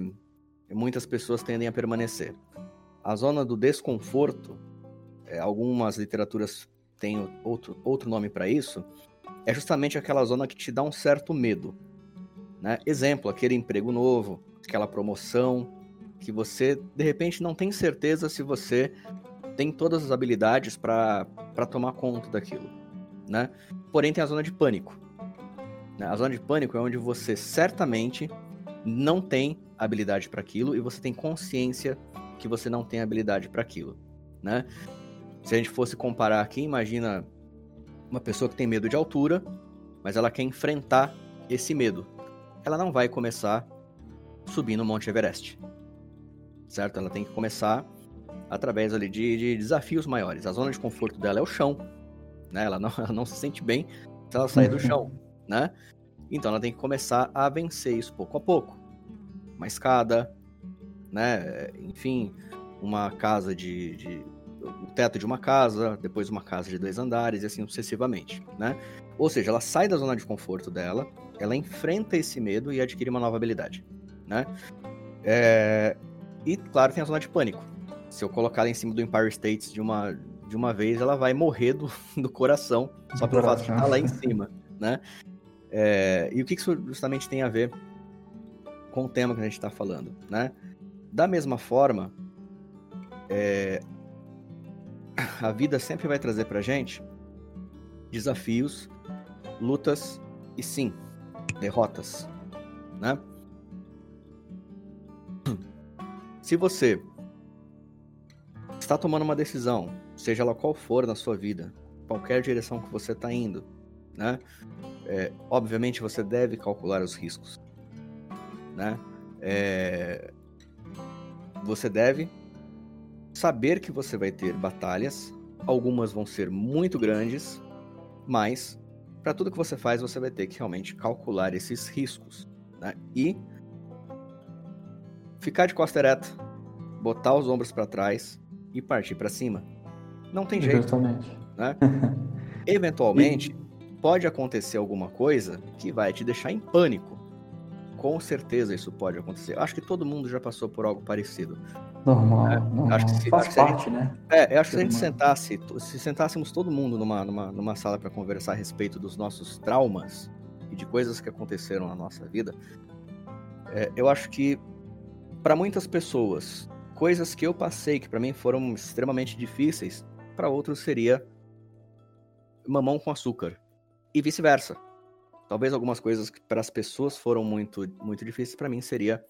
Speaker 1: Muitas pessoas tendem a permanecer. A zona do desconforto, é, algumas literaturas têm outro, outro nome para isso, é justamente aquela zona que te dá um certo medo. Né? Exemplo, aquele emprego novo, aquela promoção, que você de repente não tem certeza se você tem todas as habilidades para tomar conta daquilo. Né? Porém, tem a zona de pânico. Né? A zona de pânico é onde você certamente não tem habilidade para aquilo e você tem consciência que você não tem habilidade para aquilo. Né? Se a gente fosse comparar aqui, imagina uma pessoa que tem medo de altura, mas ela quer enfrentar esse medo ela não vai começar subindo o Monte Everest. Certo? Ela tem que começar através ali de, de desafios maiores. A zona de conforto dela é o chão. Né? Ela, não, ela não se sente bem se ela sair do chão. Né? Então ela tem que começar a vencer isso pouco a pouco. Uma escada, né? enfim, uma casa de, de o teto de uma casa, depois uma casa de dois andares e assim sucessivamente, né? Ou seja, ela sai da zona de conforto dela, ela enfrenta esse medo e adquire uma nova habilidade, né? É... E, claro, tem a zona de pânico. Se eu colocar ela em cima do Empire States de uma, de uma vez, ela vai morrer do, do coração, só pelo fato de estar lá em cima, né? É... E o que isso justamente tem a ver com o tema que a gente está falando, né? Da mesma forma, é... a vida sempre vai trazer pra gente desafios, lutas e sim, derrotas, né? Se você está tomando uma decisão, seja ela qual for na sua vida, qualquer direção que você está indo, né? É, obviamente você deve calcular os riscos, né? É, você deve saber que você vai ter batalhas, algumas vão ser muito grandes, mas para tudo que você faz, você vai ter que realmente calcular esses riscos. Né? E ficar de costa ereta, botar os ombros para trás e partir para cima. Não tem jeito. Né? Eventualmente. Pode acontecer alguma coisa que vai te deixar em pânico. Com certeza isso pode acontecer. Acho que todo mundo já passou por algo parecido.
Speaker 2: Normal, é, normal. Acho que se,
Speaker 1: Faz
Speaker 2: acho parte,
Speaker 1: gente,
Speaker 2: né?
Speaker 1: É, eu acho que se a gente sentasse, se sentássemos todo mundo numa, numa, numa sala para conversar a respeito dos nossos traumas e de coisas que aconteceram na nossa vida, é, eu acho que para muitas pessoas, coisas que eu passei que para mim foram extremamente difíceis, para outros seria mamão com açúcar e vice-versa. Talvez algumas coisas que para as pessoas foram muito muito difíceis para mim seria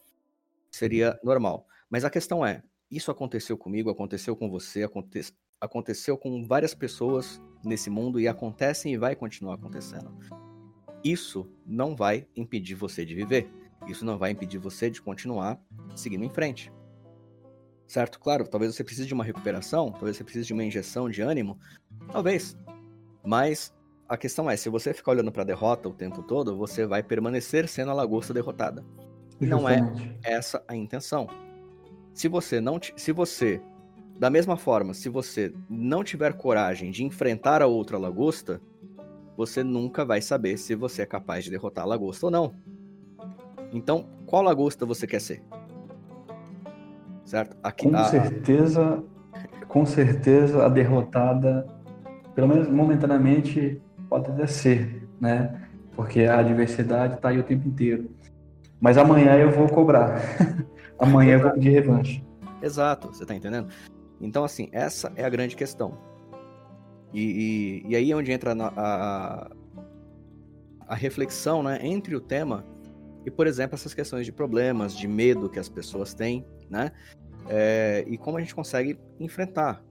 Speaker 1: seria normal. Mas a questão é, isso aconteceu comigo, aconteceu com você, aconte aconteceu com várias pessoas nesse mundo e acontece e vai continuar acontecendo. Isso não vai impedir você de viver. Isso não vai impedir você de continuar seguindo em frente. Certo? Claro, talvez você precise de uma recuperação, talvez você precise de uma injeção de ânimo, talvez. Mas a questão é, se você ficar olhando para a derrota o tempo todo, você vai permanecer sendo a lagosta derrotada. E não é essa a intenção. Se você não, se você da mesma forma, se você não tiver coragem de enfrentar a outra lagosta, você nunca vai saber se você é capaz de derrotar a lagosta ou não. Então, qual lagosta você quer ser? Certo?
Speaker 2: Aqui, com a... certeza, com certeza a derrotada, pelo menos momentaneamente, pode até ser, né? Porque a adversidade está aí o tempo inteiro. Mas amanhã eu vou cobrar. amanhã eu vou pedir revanche.
Speaker 1: Exato, você está entendendo? Então, assim, essa é a grande questão. E, e, e aí é onde entra a, a, a reflexão né, entre o tema e, por exemplo, essas questões de problemas, de medo que as pessoas têm, né? É, e como a gente consegue enfrentar.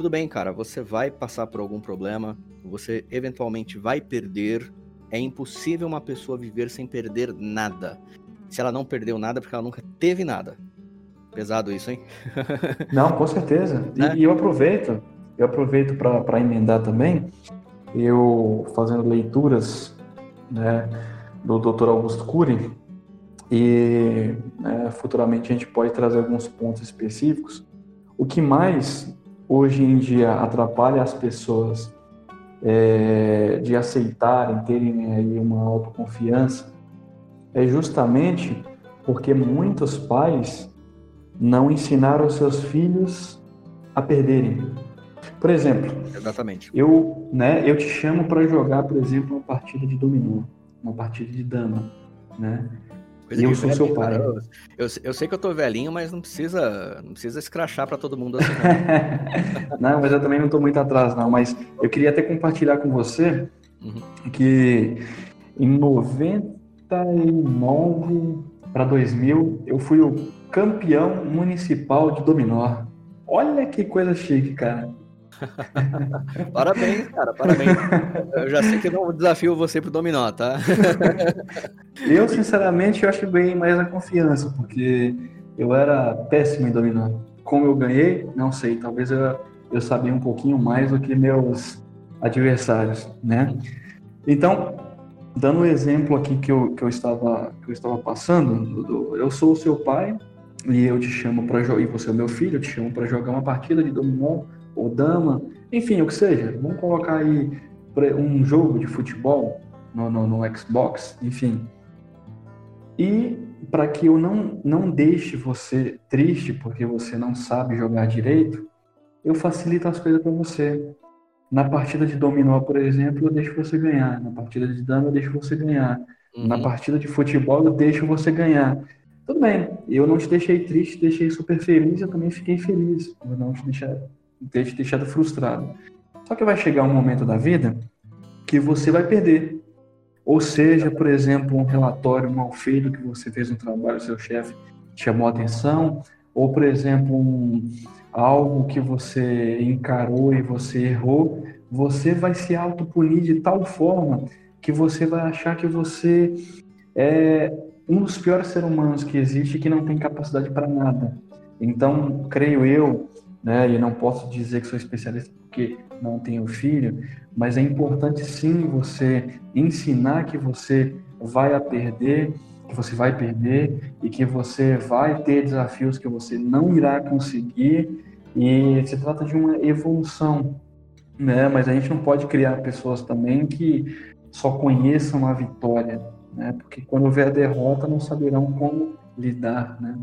Speaker 1: Tudo bem, cara, você vai passar por algum problema, você eventualmente vai perder. É impossível uma pessoa viver sem perder nada. Se ela não perdeu nada, é porque ela nunca teve nada. Pesado isso, hein?
Speaker 2: não, com certeza. E, né? e eu aproveito, eu aproveito para emendar também, eu fazendo leituras, né? do Dr. Augusto Cury e é, futuramente a gente pode trazer alguns pontos específicos. O que mais hoje em dia atrapalha as pessoas é, de aceitarem, terem aí uma autoconfiança, é justamente porque muitos pais não ensinaram seus filhos a perderem. Por exemplo,
Speaker 1: Exatamente.
Speaker 2: Eu, né, eu te chamo para jogar, por exemplo, uma partida de dominó uma partida de dama, né?
Speaker 1: Coisa eu sou seu pai. Eu, eu, sei que eu tô velhinho, mas não precisa, não precisa escrachar para todo mundo assim.
Speaker 2: Não. não, mas eu também não tô muito atrás, não. Mas eu queria até compartilhar com você uhum. que em 99 para 2000 eu fui o campeão municipal de dominó. Olha que coisa chique, cara.
Speaker 1: parabéns, cara, parabéns. Eu já sei que não desafio você pro dominó, tá?
Speaker 2: eu, sinceramente, eu acho que ganhei mais a confiança, porque eu era péssimo em dominó. Como eu ganhei, não sei, talvez eu, eu sabia um pouquinho mais do que meus adversários, né? Então, dando um exemplo aqui que eu, que eu, estava, que eu estava passando, eu sou o seu pai e eu te chamo para e você é meu filho, eu te chamo para jogar uma partida de dominó ou dama, enfim, o que seja. Vamos colocar aí um jogo de futebol no, no, no Xbox, enfim. E para que eu não, não deixe você triste porque você não sabe jogar direito, eu facilito as coisas para você. Na partida de dominó, por exemplo, eu deixo você ganhar. Na partida de dama, eu deixo você ganhar. Uhum. Na partida de futebol, eu deixo você ganhar. Tudo bem, eu não te deixei triste, deixei super feliz, eu também fiquei feliz por não te deixar ter te deixado frustrado. Só que vai chegar um momento da vida que você vai perder. Ou seja, por exemplo, um relatório mal feito que você fez um trabalho, seu chefe chamou a atenção, ou por exemplo, um, algo que você encarou e você errou, você vai se autopunir de tal forma que você vai achar que você é um dos piores seres humanos que existe que não tem capacidade para nada. Então, creio eu né? E não posso dizer que sou especialista porque não tenho filho, mas é importante sim você ensinar que você vai a perder, que você vai perder e que você vai ter desafios que você não irá conseguir e se trata de uma evolução, né? Mas a gente não pode criar pessoas também que só conheçam a vitória, né? Porque quando vier a derrota não saberão como lidar, né?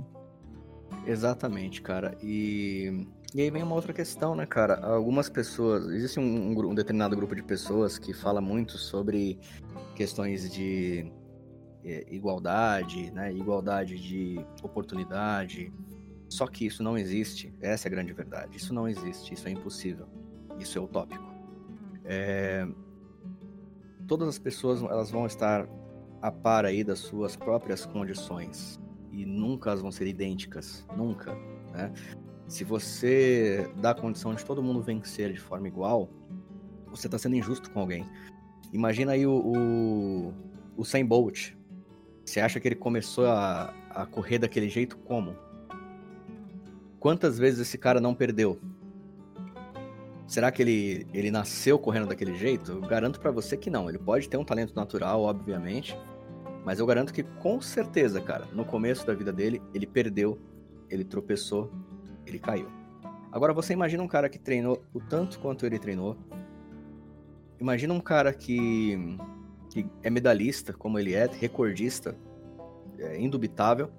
Speaker 1: Exatamente, cara. E, e aí vem uma outra questão, né, cara? Algumas pessoas, existe um, um, um determinado grupo de pessoas que fala muito sobre questões de é, igualdade, né? Igualdade de oportunidade. Só que isso não existe. Essa é a grande verdade. Isso não existe. Isso é impossível. Isso é utópico. É... Todas as pessoas elas vão estar a par aí das suas próprias condições e nunca elas vão ser idênticas, nunca. Né? Se você dá a condição de todo mundo vencer de forma igual, você está sendo injusto com alguém. Imagina aí o, o, o Sam Bolt. Você acha que ele começou a, a correr daquele jeito como? Quantas vezes esse cara não perdeu? Será que ele, ele nasceu correndo daquele jeito? Eu garanto para você que não. Ele pode ter um talento natural, obviamente, mas eu garanto que com certeza, cara, no começo da vida dele, ele perdeu, ele tropeçou, ele caiu. Agora você imagina um cara que treinou o tanto quanto ele treinou. Imagina um cara que, que é medalhista, como ele é, recordista, é, indubitável.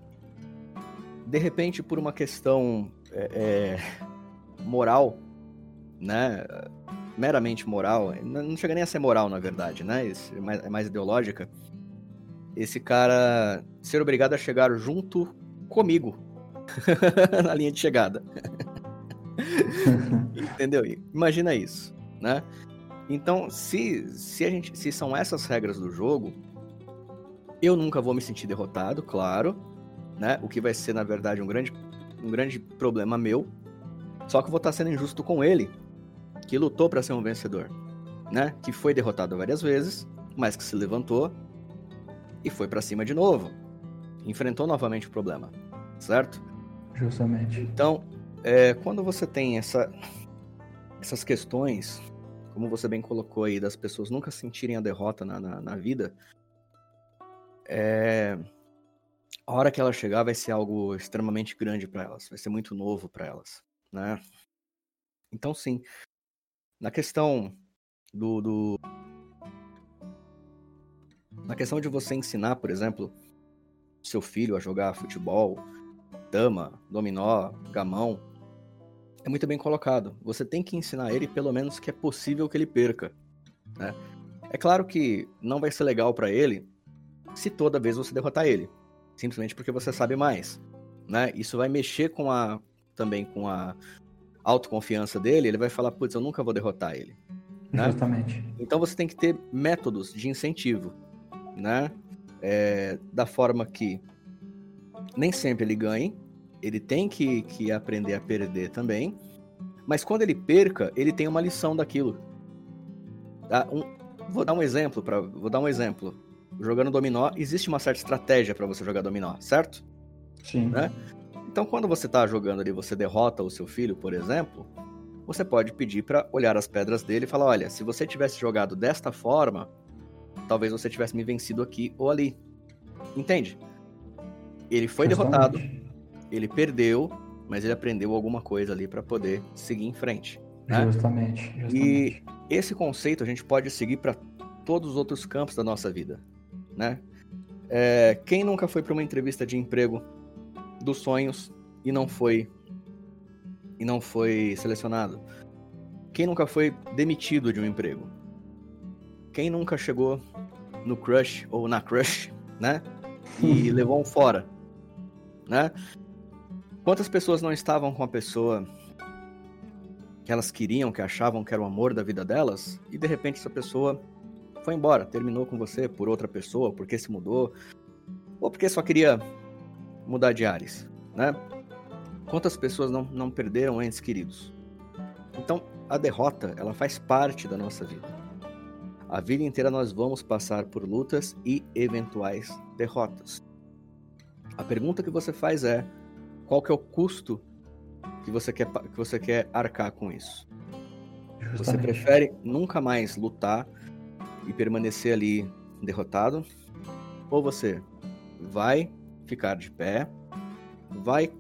Speaker 1: De repente, por uma questão é, é, moral, né? Meramente moral, não chega nem a ser moral, na verdade, né? É mais, é mais ideológica esse cara ser obrigado a chegar junto comigo na linha de chegada. Entendeu? Imagina isso, né? Então, se, se, a gente, se são essas regras do jogo, eu nunca vou me sentir derrotado, claro, né? O que vai ser, na verdade, um grande, um grande problema meu. Só que eu vou estar sendo injusto com ele, que lutou para ser um vencedor, né? Que foi derrotado várias vezes, mas que se levantou e foi para cima de novo. Enfrentou novamente o problema, certo?
Speaker 2: Justamente.
Speaker 1: Então, é, quando você tem essa, essas questões, como você bem colocou aí, das pessoas nunca sentirem a derrota na, na, na vida, é, a hora que ela chegar vai ser algo extremamente grande para elas, vai ser muito novo para elas, né? Então, sim, na questão do, do, na questão de você ensinar, por exemplo, seu filho a jogar futebol, dama, dominó, gamão, é muito bem colocado. Você tem que ensinar ele pelo menos que é possível que ele perca, né? É claro que não vai ser legal para ele se toda vez você derrotar ele, simplesmente porque você sabe mais, né? Isso vai mexer com a também com a autoconfiança dele, ele vai falar, putz, eu nunca vou derrotar ele.
Speaker 2: Né? Justamente.
Speaker 1: Então você tem que ter métodos de incentivo né? É, da forma que nem sempre ele ganhe, ele tem que, que aprender a perder também, mas quando ele perca, ele tem uma lição daquilo. Tá? Um, vou dar um exemplo para, vou dar um exemplo. Jogando dominó, existe uma certa estratégia para você jogar dominó, certo?
Speaker 2: Sim.
Speaker 1: Né? Então, quando você está jogando ali, você derrota o seu filho, por exemplo, você pode pedir para olhar as pedras dele e falar: olha, se você tivesse jogado desta forma, talvez você tivesse me vencido aqui ou ali. Entende? Ele foi derrotado, ele perdeu, mas ele aprendeu alguma coisa ali para poder seguir em frente.
Speaker 2: Né? Justamente, justamente.
Speaker 1: E esse conceito a gente pode seguir para todos os outros campos da nossa vida, né? É, quem nunca foi para uma entrevista de emprego dos sonhos e não foi e não foi selecionado? Quem nunca foi demitido de um emprego? Quem nunca chegou no crush ou na crush, né? E levou um fora, né? Quantas pessoas não estavam com a pessoa que elas queriam, que achavam que era o amor da vida delas, e de repente essa pessoa foi embora, terminou com você por outra pessoa, porque se mudou, ou porque só queria mudar de ares, né? Quantas pessoas não, não perderam entes queridos? Então, a derrota, ela faz parte da nossa vida. A vida inteira nós vamos passar por lutas e eventuais derrotas. A pergunta que você faz é: qual que é o custo que você quer, que você quer arcar com isso? Justamente. Você prefere nunca mais lutar e permanecer ali derrotado? Ou você vai ficar de pé, vai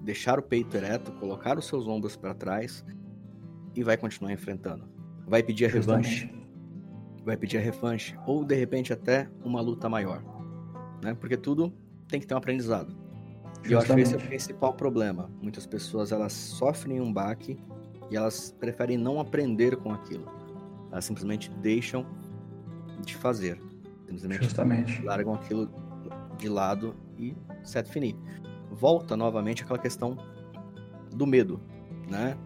Speaker 1: deixar o peito ereto, colocar os seus ombros para trás e vai continuar enfrentando. Vai pedir a revanche. Vai pedir a revanche. Ou de repente até uma luta maior. Né? Porque tudo tem que ter um aprendizado. E eu acho que esse é o principal problema. Muitas pessoas elas sofrem um baque e elas preferem não aprender com aquilo. Elas simplesmente deixam de fazer. Simplesmente
Speaker 2: Justamente.
Speaker 1: largam aquilo de lado e set finir. Volta novamente aquela questão do medo, né?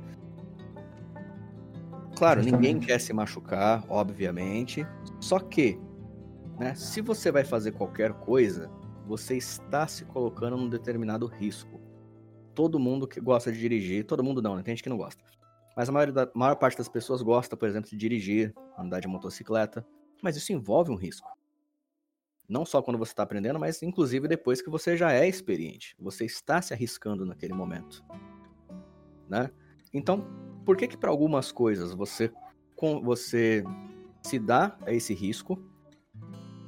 Speaker 1: Claro, Justamente. ninguém quer se machucar, obviamente. Só que, né, se você vai fazer qualquer coisa, você está se colocando num determinado risco. Todo mundo que gosta de dirigir, todo mundo não, né? Tem gente que não gosta. Mas a maior, da, maior parte das pessoas gosta, por exemplo, de dirigir, andar de motocicleta. Mas isso envolve um risco. Não só quando você está aprendendo, mas inclusive depois que você já é experiente. Você está se arriscando naquele momento. Né? Então, por que que para algumas coisas você, com, você se dá a esse risco,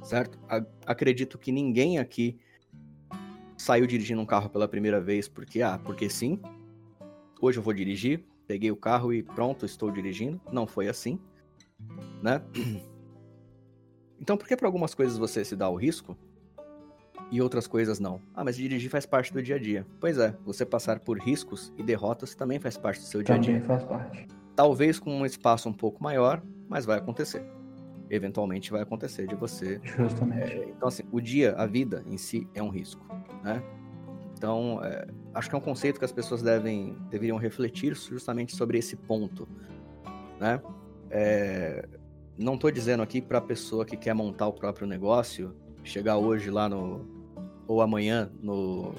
Speaker 1: certo? Acredito que ninguém aqui saiu dirigindo um carro pela primeira vez porque, ah, porque sim. Hoje eu vou dirigir, peguei o carro e pronto, estou dirigindo. Não foi assim, né? Então, por que para algumas coisas você se dá o risco e outras coisas não? Ah, mas dirigir faz parte do dia a dia. Pois é, você passar por riscos e derrotas também faz parte do seu dia a dia.
Speaker 2: Também faz parte.
Speaker 1: Talvez com um espaço um pouco maior, mas vai acontecer. Eventualmente vai acontecer de você.
Speaker 2: Justamente.
Speaker 1: É, então, assim, o dia, a vida em si é um risco, né? Então, é, acho que é um conceito que as pessoas devem, deveriam refletir justamente sobre esse ponto, né? É, não estou dizendo aqui para a pessoa que quer montar o próprio negócio chegar hoje lá no ou amanhã no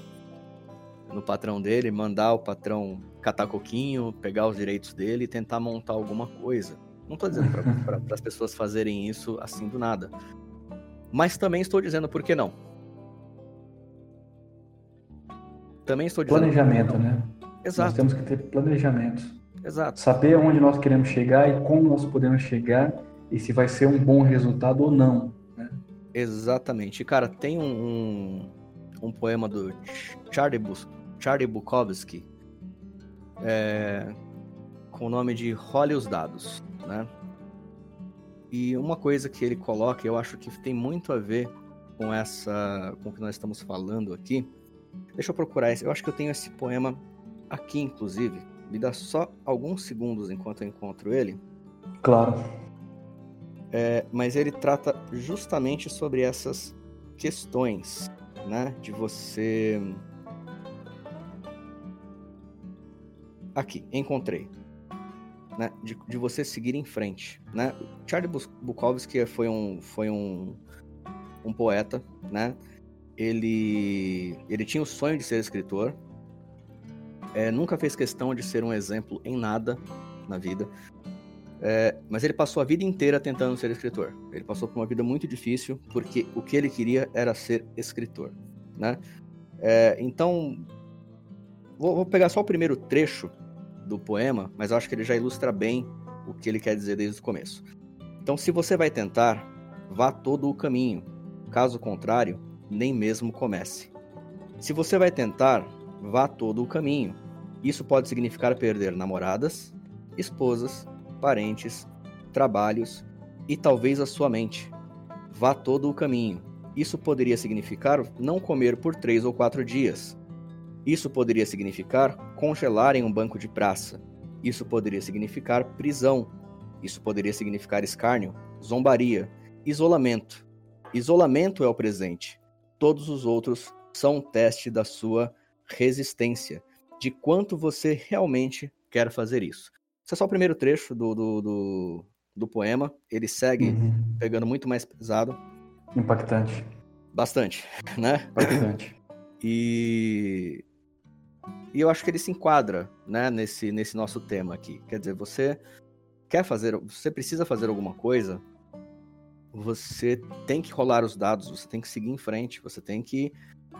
Speaker 1: no patrão dele, mandar o patrão catar coquinho, pegar os direitos dele e tentar montar alguma coisa. Não estou dizendo para as pessoas fazerem isso assim do nada. Mas também estou dizendo por que não. Também estou dizendo.
Speaker 2: Planejamento, né?
Speaker 1: Exato.
Speaker 2: Nós temos que ter planejamento.
Speaker 1: Exato.
Speaker 2: Saber onde nós queremos chegar e como nós podemos chegar e se vai ser um bom resultado ou não. Né?
Speaker 1: Exatamente. Cara, tem um, um, um poema do Charlie, Bus Charlie Bukowski é, com o nome de Role os Dados, né? E uma coisa que ele coloca, eu acho que tem muito a ver com essa, com o que nós estamos falando aqui. Deixa eu procurar esse. Eu acho que eu tenho esse poema aqui, inclusive. Me dá só alguns segundos enquanto eu encontro ele.
Speaker 2: Claro.
Speaker 1: É, mas ele trata justamente sobre essas questões, né? De você. Aqui, encontrei. Né, de, de você seguir em frente, né? Charlie Bukowski foi um, foi um, um poeta, né? Ele, ele tinha o sonho de ser escritor, é, nunca fez questão de ser um exemplo em nada na vida, é, mas ele passou a vida inteira tentando ser escritor. Ele passou por uma vida muito difícil, porque o que ele queria era ser escritor, né? É, então, vou, vou, pegar só o primeiro trecho do poema, mas acho que ele já ilustra bem o que ele quer dizer desde o começo. Então, se você vai tentar, vá todo o caminho. Caso contrário, nem mesmo comece. Se você vai tentar, vá todo o caminho. Isso pode significar perder namoradas, esposas, parentes, trabalhos e talvez a sua mente. Vá todo o caminho. Isso poderia significar não comer por três ou quatro dias. Isso poderia significar congelar em um banco de praça. Isso poderia significar prisão. Isso poderia significar escárnio, zombaria, isolamento. Isolamento é o presente. Todos os outros são um teste da sua resistência, de quanto você realmente quer fazer isso. Esse é só o primeiro trecho do, do, do, do poema. Ele segue uhum. pegando muito mais pesado.
Speaker 2: Impactante.
Speaker 1: Bastante, né?
Speaker 2: Bastante.
Speaker 1: E, e eu acho que ele se enquadra né, nesse, nesse nosso tema aqui. Quer dizer, você quer fazer, você precisa fazer alguma coisa, você tem que rolar os dados, você tem que seguir em frente, você tem que.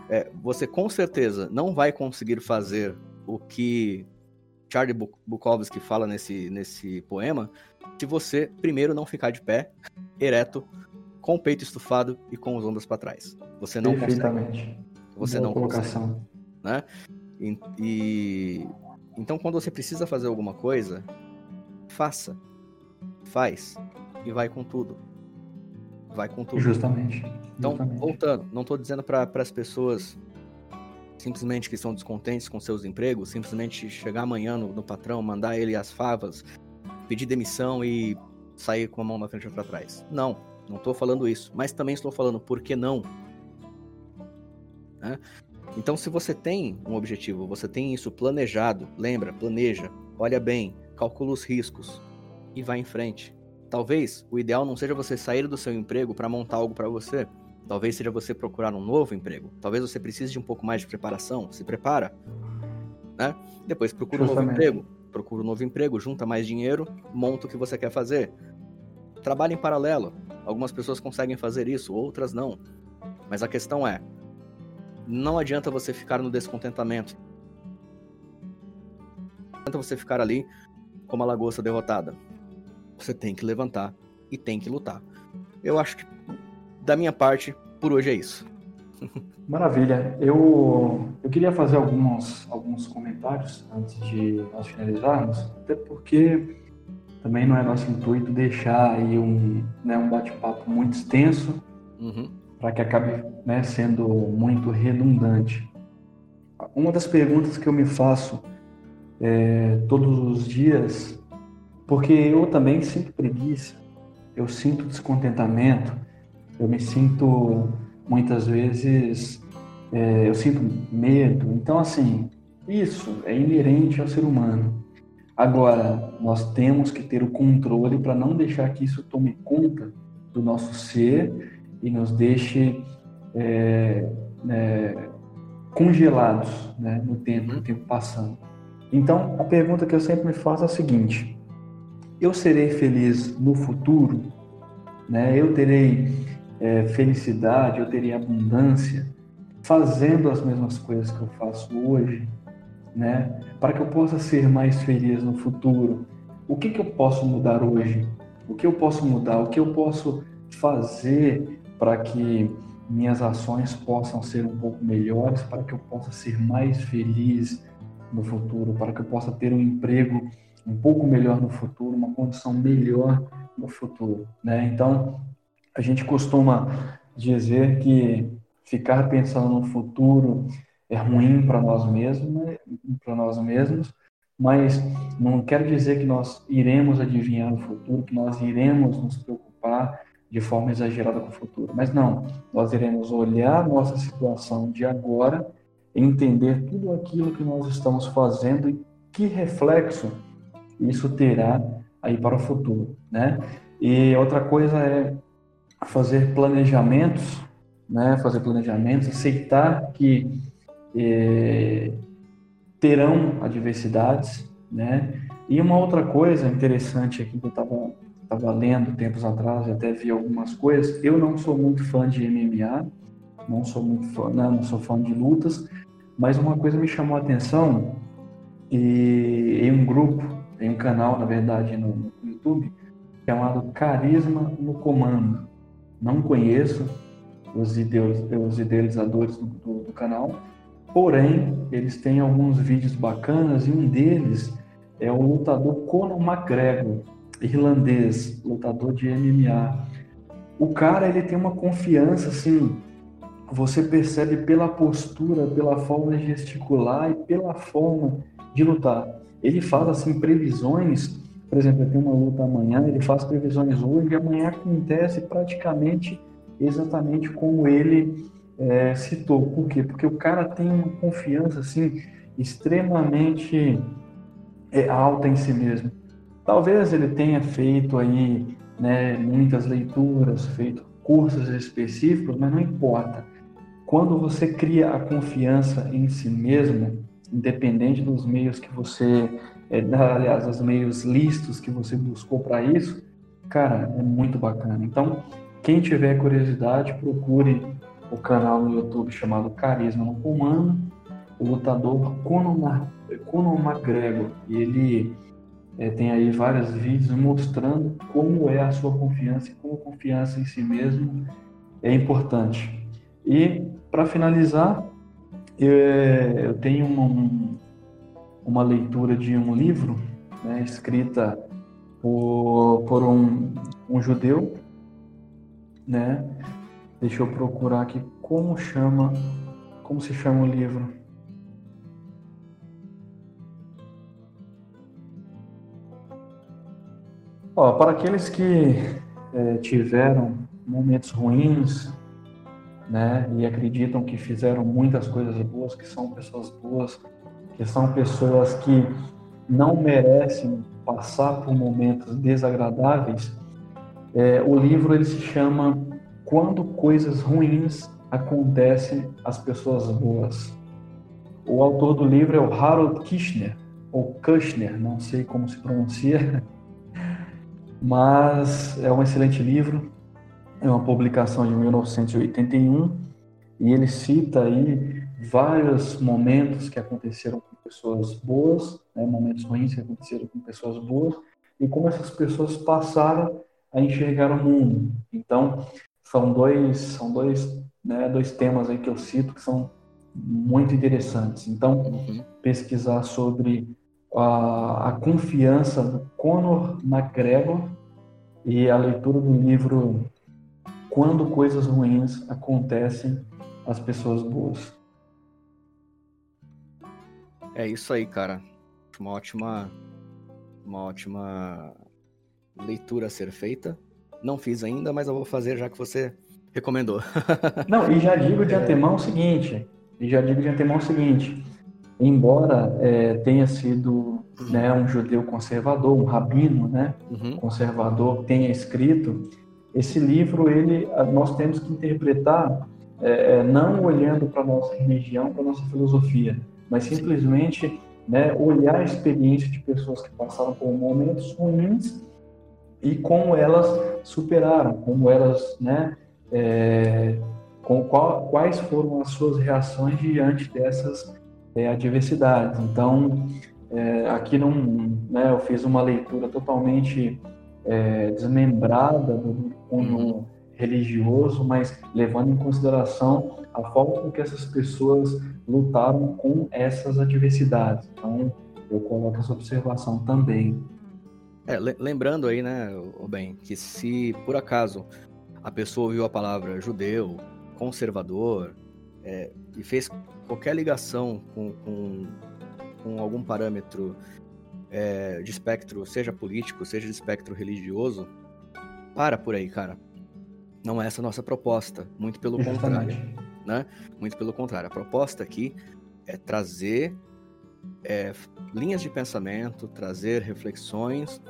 Speaker 1: É, você com certeza não vai conseguir fazer o que Charlie Bukowski fala nesse, nesse poema, se você primeiro não ficar de pé, ereto, com o peito estufado e com os ombros para trás. Você não consegue. Você Boa não colocação. consegue. Né? E, e, então, quando você precisa fazer alguma coisa, faça. Faz. E vai com tudo. Vai com tudo.
Speaker 2: Justamente.
Speaker 1: Então,
Speaker 2: Justamente.
Speaker 1: voltando, não estou dizendo para as pessoas simplesmente que estão descontentes com seus empregos, simplesmente chegar amanhã no, no patrão, mandar ele as favas, pedir demissão e sair com a mão na frente ou para trás. Não, não estou falando isso. Mas também estou falando por que não. Né? Então, se você tem um objetivo, você tem isso planejado, lembra, planeja, olha bem, calcula os riscos e vai em frente. Talvez o ideal não seja você sair do seu emprego para montar algo para você. Talvez seja você procurar um novo emprego. Talvez você precise de um pouco mais de preparação. Se prepara, né? Depois procura um novo emprego. Procura um novo emprego, junta mais dinheiro, monta o que você quer fazer. Trabalha em paralelo. Algumas pessoas conseguem fazer isso, outras não. Mas a questão é, não adianta você ficar no descontentamento. Não adianta você ficar ali como a lagosta derrotada. Você tem que levantar e tem que lutar. Eu acho que, da minha parte, por hoje é isso.
Speaker 2: Maravilha. Eu, eu queria fazer alguns, alguns comentários antes de nós finalizarmos, até porque também não é nosso intuito deixar aí um, né, um bate-papo muito extenso. Uhum para que acabe né, sendo muito redundante. Uma das perguntas que eu me faço é, todos os dias, porque eu também sinto preguiça, eu sinto descontentamento, eu me sinto muitas vezes, é, eu sinto medo. Então, assim, isso é inerente ao ser humano. Agora, nós temos que ter o controle para não deixar que isso tome conta do nosso ser e nos deixe é, é, congelados né, no tempo, no tempo passando. Então, a pergunta que eu sempre me faço é a seguinte: eu serei feliz no futuro? Né? Eu terei é, felicidade, eu terei abundância fazendo as mesmas coisas que eu faço hoje, né? Para que eu possa ser mais feliz no futuro, o que que eu posso mudar hoje? O que eu posso mudar? O que eu posso fazer para que minhas ações possam ser um pouco melhores, para que eu possa ser mais feliz no futuro, para que eu possa ter um emprego um pouco melhor no futuro, uma condição melhor no futuro, né? Então, a gente costuma dizer que ficar pensando no futuro é ruim para nós mesmos, né? para nós mesmos, mas não quer dizer que nós iremos adivinhar o futuro, que nós iremos nos preocupar de forma exagerada com o futuro. Mas não, nós iremos olhar nossa situação de agora, entender tudo aquilo que nós estamos fazendo e que reflexo isso terá aí para o futuro, né? E outra coisa é fazer planejamentos, né? Fazer planejamentos, aceitar que é, terão adversidades, né? E uma outra coisa interessante aqui que eu estava estava lendo tempos atrás, até vi algumas coisas. Eu não sou muito fã de MMA, não sou muito fã, não, não sou fã de lutas, mas uma coisa me chamou a atenção e em um grupo, em um canal, na verdade, no, no YouTube, chamado Carisma no Comando. Não conheço os, os idealizadores do, do, do canal, porém, eles têm alguns vídeos bacanas e um deles é o lutador Conor McGregor irlandês, lutador de MMA. O cara, ele tem uma confiança, assim, você percebe pela postura, pela forma de gesticular e pela forma de lutar. Ele faz, assim, previsões, por exemplo, tem uma luta amanhã, ele faz previsões hoje e amanhã acontece praticamente exatamente como ele é, citou. Por quê? Porque o cara tem uma confiança, assim, extremamente é, alta em si mesmo. Talvez ele tenha feito aí né, muitas leituras, feito cursos específicos, mas não importa. Quando você cria a confiança em si mesmo, independente dos meios que você, é, aliás, dos meios listos que você buscou para isso, cara, é muito bacana. Então, quem tiver curiosidade, procure o canal no YouTube chamado Carisma no Comando, o lutador Conor, McGregor. E ele é, tem aí vários vídeos mostrando como é a sua confiança e como a confiança em si mesmo é importante. E para finalizar, eu, eu tenho uma, uma leitura de um livro né, escrita por, por um, um judeu, né? Deixa eu procurar aqui como chama, como se chama o livro. Ó, para aqueles que é, tiveram momentos ruins, né, e acreditam que fizeram muitas coisas boas, que são pessoas boas, que são pessoas que não merecem passar por momentos desagradáveis, é, o livro ele se chama Quando Coisas Ruins Acontecem às Pessoas Boas. O autor do livro é o Harold Kushner, ou Kushner, não sei como se pronuncia, mas é um excelente livro. É uma publicação de 1981 e ele cita aí vários momentos que aconteceram com pessoas boas, né, momentos ruins que aconteceram com pessoas boas e como essas pessoas passaram a enxergar o mundo. Então, são dois, são dois, né, dois temas aí que eu cito que são muito interessantes. Então, uhum. pesquisar sobre a, a confiança do Conor McGregor e a leitura do livro Quando Coisas Ruins Acontecem às Pessoas Boas.
Speaker 1: É isso aí, cara. Uma ótima, uma ótima leitura a ser feita. Não fiz ainda, mas eu vou fazer já que você recomendou.
Speaker 2: Não, e já digo de antemão o seguinte, e já digo de antemão o seguinte, embora é, tenha sido né, um judeu conservador, um rabino, né, uhum. conservador, tenha escrito esse livro, ele nós temos que interpretar é, é não olhando para nossa religião, para nossa filosofia, mas simplesmente né, olhar a experiência de pessoas que passaram por momentos ruins e como elas superaram, como elas, né, é, com qual, quais foram as suas reações diante dessas adversidades. Então, é, aqui não, né, eu fiz uma leitura totalmente é, desmembrada do uhum. religioso, mas levando em consideração a forma com que essas pessoas lutaram com essas adversidades. Então, eu coloco essa observação também.
Speaker 1: É, lembrando aí, né, bem, que se por acaso a pessoa ouviu a palavra judeu, conservador, é, e fez qualquer ligação com, com com algum parâmetro é, de espectro, seja político, seja de espectro religioso, para por aí, cara. Não é essa a nossa proposta, muito pelo contrário, né? Muito pelo contrário. A proposta aqui é trazer é, linhas de pensamento, trazer reflexões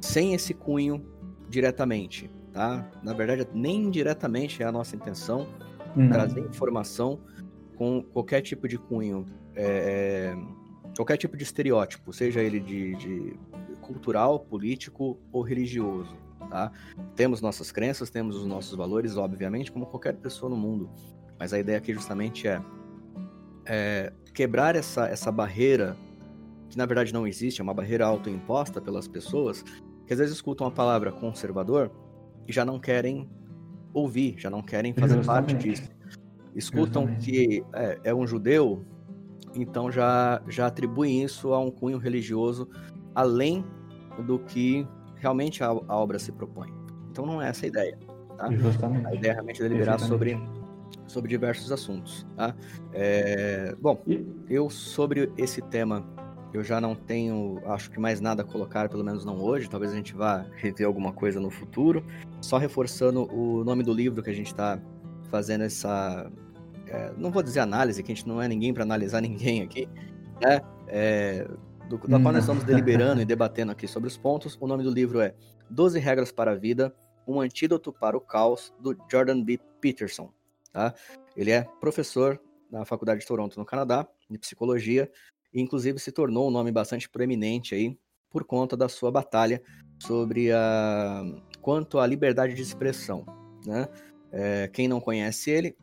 Speaker 1: sem esse cunho diretamente, tá? Na verdade, nem indiretamente é a nossa intenção Não. trazer informação com qualquer tipo de cunho é, qualquer tipo de estereótipo, seja ele de, de cultural, político ou religioso. Tá? Temos nossas crenças, temos os nossos valores, obviamente, como qualquer pessoa no mundo. Mas a ideia aqui justamente é, é quebrar essa, essa barreira, que na verdade não existe, é uma barreira autoimposta pelas pessoas, que às vezes escutam a palavra conservador e já não querem ouvir, já não querem fazer parte disso. Escutam que é, é um judeu, então já, já atribuem isso a um cunho religioso além do que realmente a, a obra se propõe. Então não é essa a ideia. Tá?
Speaker 2: Justamente.
Speaker 1: A ideia é realmente deliberar sobre, sobre diversos assuntos. Tá? É, bom, eu sobre esse tema eu já não tenho, acho que mais nada a colocar, pelo menos não hoje. Talvez a gente vá rever alguma coisa no futuro. Só reforçando o nome do livro que a gente está fazendo essa, é, não vou dizer análise, que a gente não é ninguém para analisar ninguém aqui, né? É, do, da qual nós estamos deliberando e debatendo aqui sobre os pontos. O nome do livro é 12 Regras para a Vida, um antídoto para o caos, do Jordan B. Peterson. Tá? Ele é professor na Faculdade de Toronto, no Canadá, de psicologia, inclusive se tornou um nome bastante proeminente aí por conta da sua batalha sobre a quanto à liberdade de expressão. Né? É, quem não conhece ele,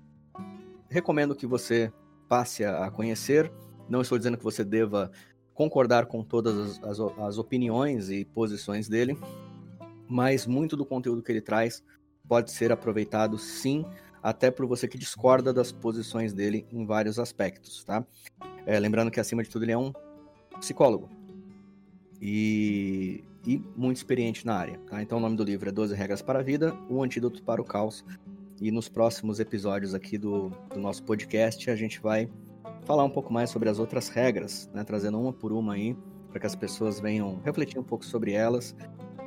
Speaker 1: recomendo que você passe a conhecer. Não estou dizendo que você deva concordar com todas as, as, as opiniões e posições dele, mas muito do conteúdo que ele traz pode ser aproveitado sim, até por você que discorda das posições dele em vários aspectos, tá? É, lembrando que acima de tudo ele é um psicólogo e, e muito experiente na área. Tá? Então o nome do livro é 12 Regras para a Vida, o Antídoto para o Caos. E nos próximos episódios aqui do, do nosso podcast a gente vai falar um pouco mais sobre as outras regras, né? trazendo uma por uma aí, para que as pessoas venham refletir um pouco sobre elas.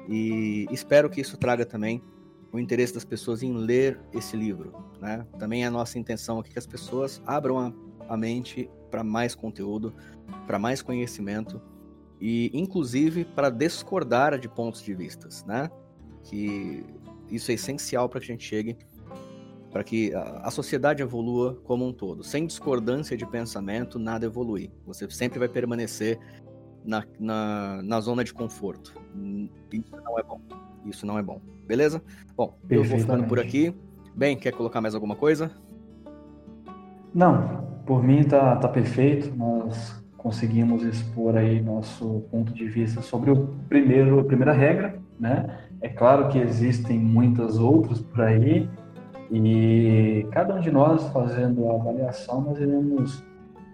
Speaker 1: E espero que isso traga também o interesse das pessoas em ler esse livro. Né? Também é a nossa intenção aqui que as pessoas abram a, a mente para mais conteúdo, para mais conhecimento e, inclusive, para discordar de pontos de vistas, né? Que isso é essencial para que a gente chegue para que a sociedade evolua como um todo. Sem discordância de pensamento, nada evolui. Você sempre vai permanecer na, na, na zona de conforto. Isso não é bom. Isso não é bom. Beleza? Bom, eu vou ficando por aqui. Bem, quer colocar mais alguma coisa?
Speaker 2: Não, por mim tá, tá perfeito. Nós conseguimos expor aí nosso ponto de vista sobre o primeiro, a primeira regra, né? É claro que existem muitas outras por aí, e cada um de nós fazendo a avaliação, nós iremos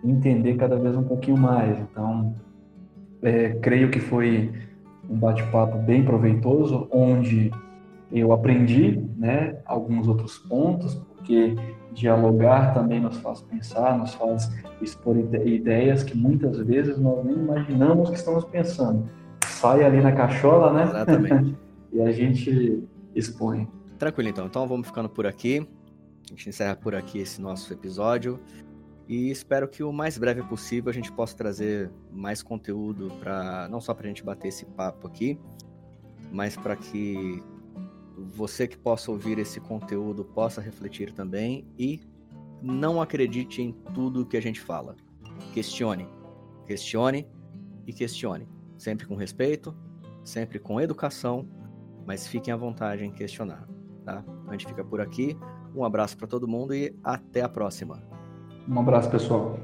Speaker 2: entender cada vez um pouquinho mais. Então, é, creio que foi um bate-papo bem proveitoso, onde eu aprendi né, alguns outros pontos, porque dialogar também nos faz pensar, nos faz expor ideias que muitas vezes nós nem imaginamos que estamos pensando. Sai ali na cachola, né?
Speaker 1: Exatamente.
Speaker 2: e a gente expõe.
Speaker 1: Tranquilo então. Então vamos ficando por aqui. A gente encerra por aqui esse nosso episódio. E espero que o mais breve possível a gente possa trazer mais conteúdo para não só para a gente bater esse papo aqui, mas para que você que possa ouvir esse conteúdo possa refletir também e não acredite em tudo que a gente fala. Questione, questione e questione, sempre com respeito, sempre com educação, mas fiquem à vontade em questionar. Tá? A gente fica por aqui. Um abraço para todo mundo e até a próxima.
Speaker 2: Um abraço, pessoal.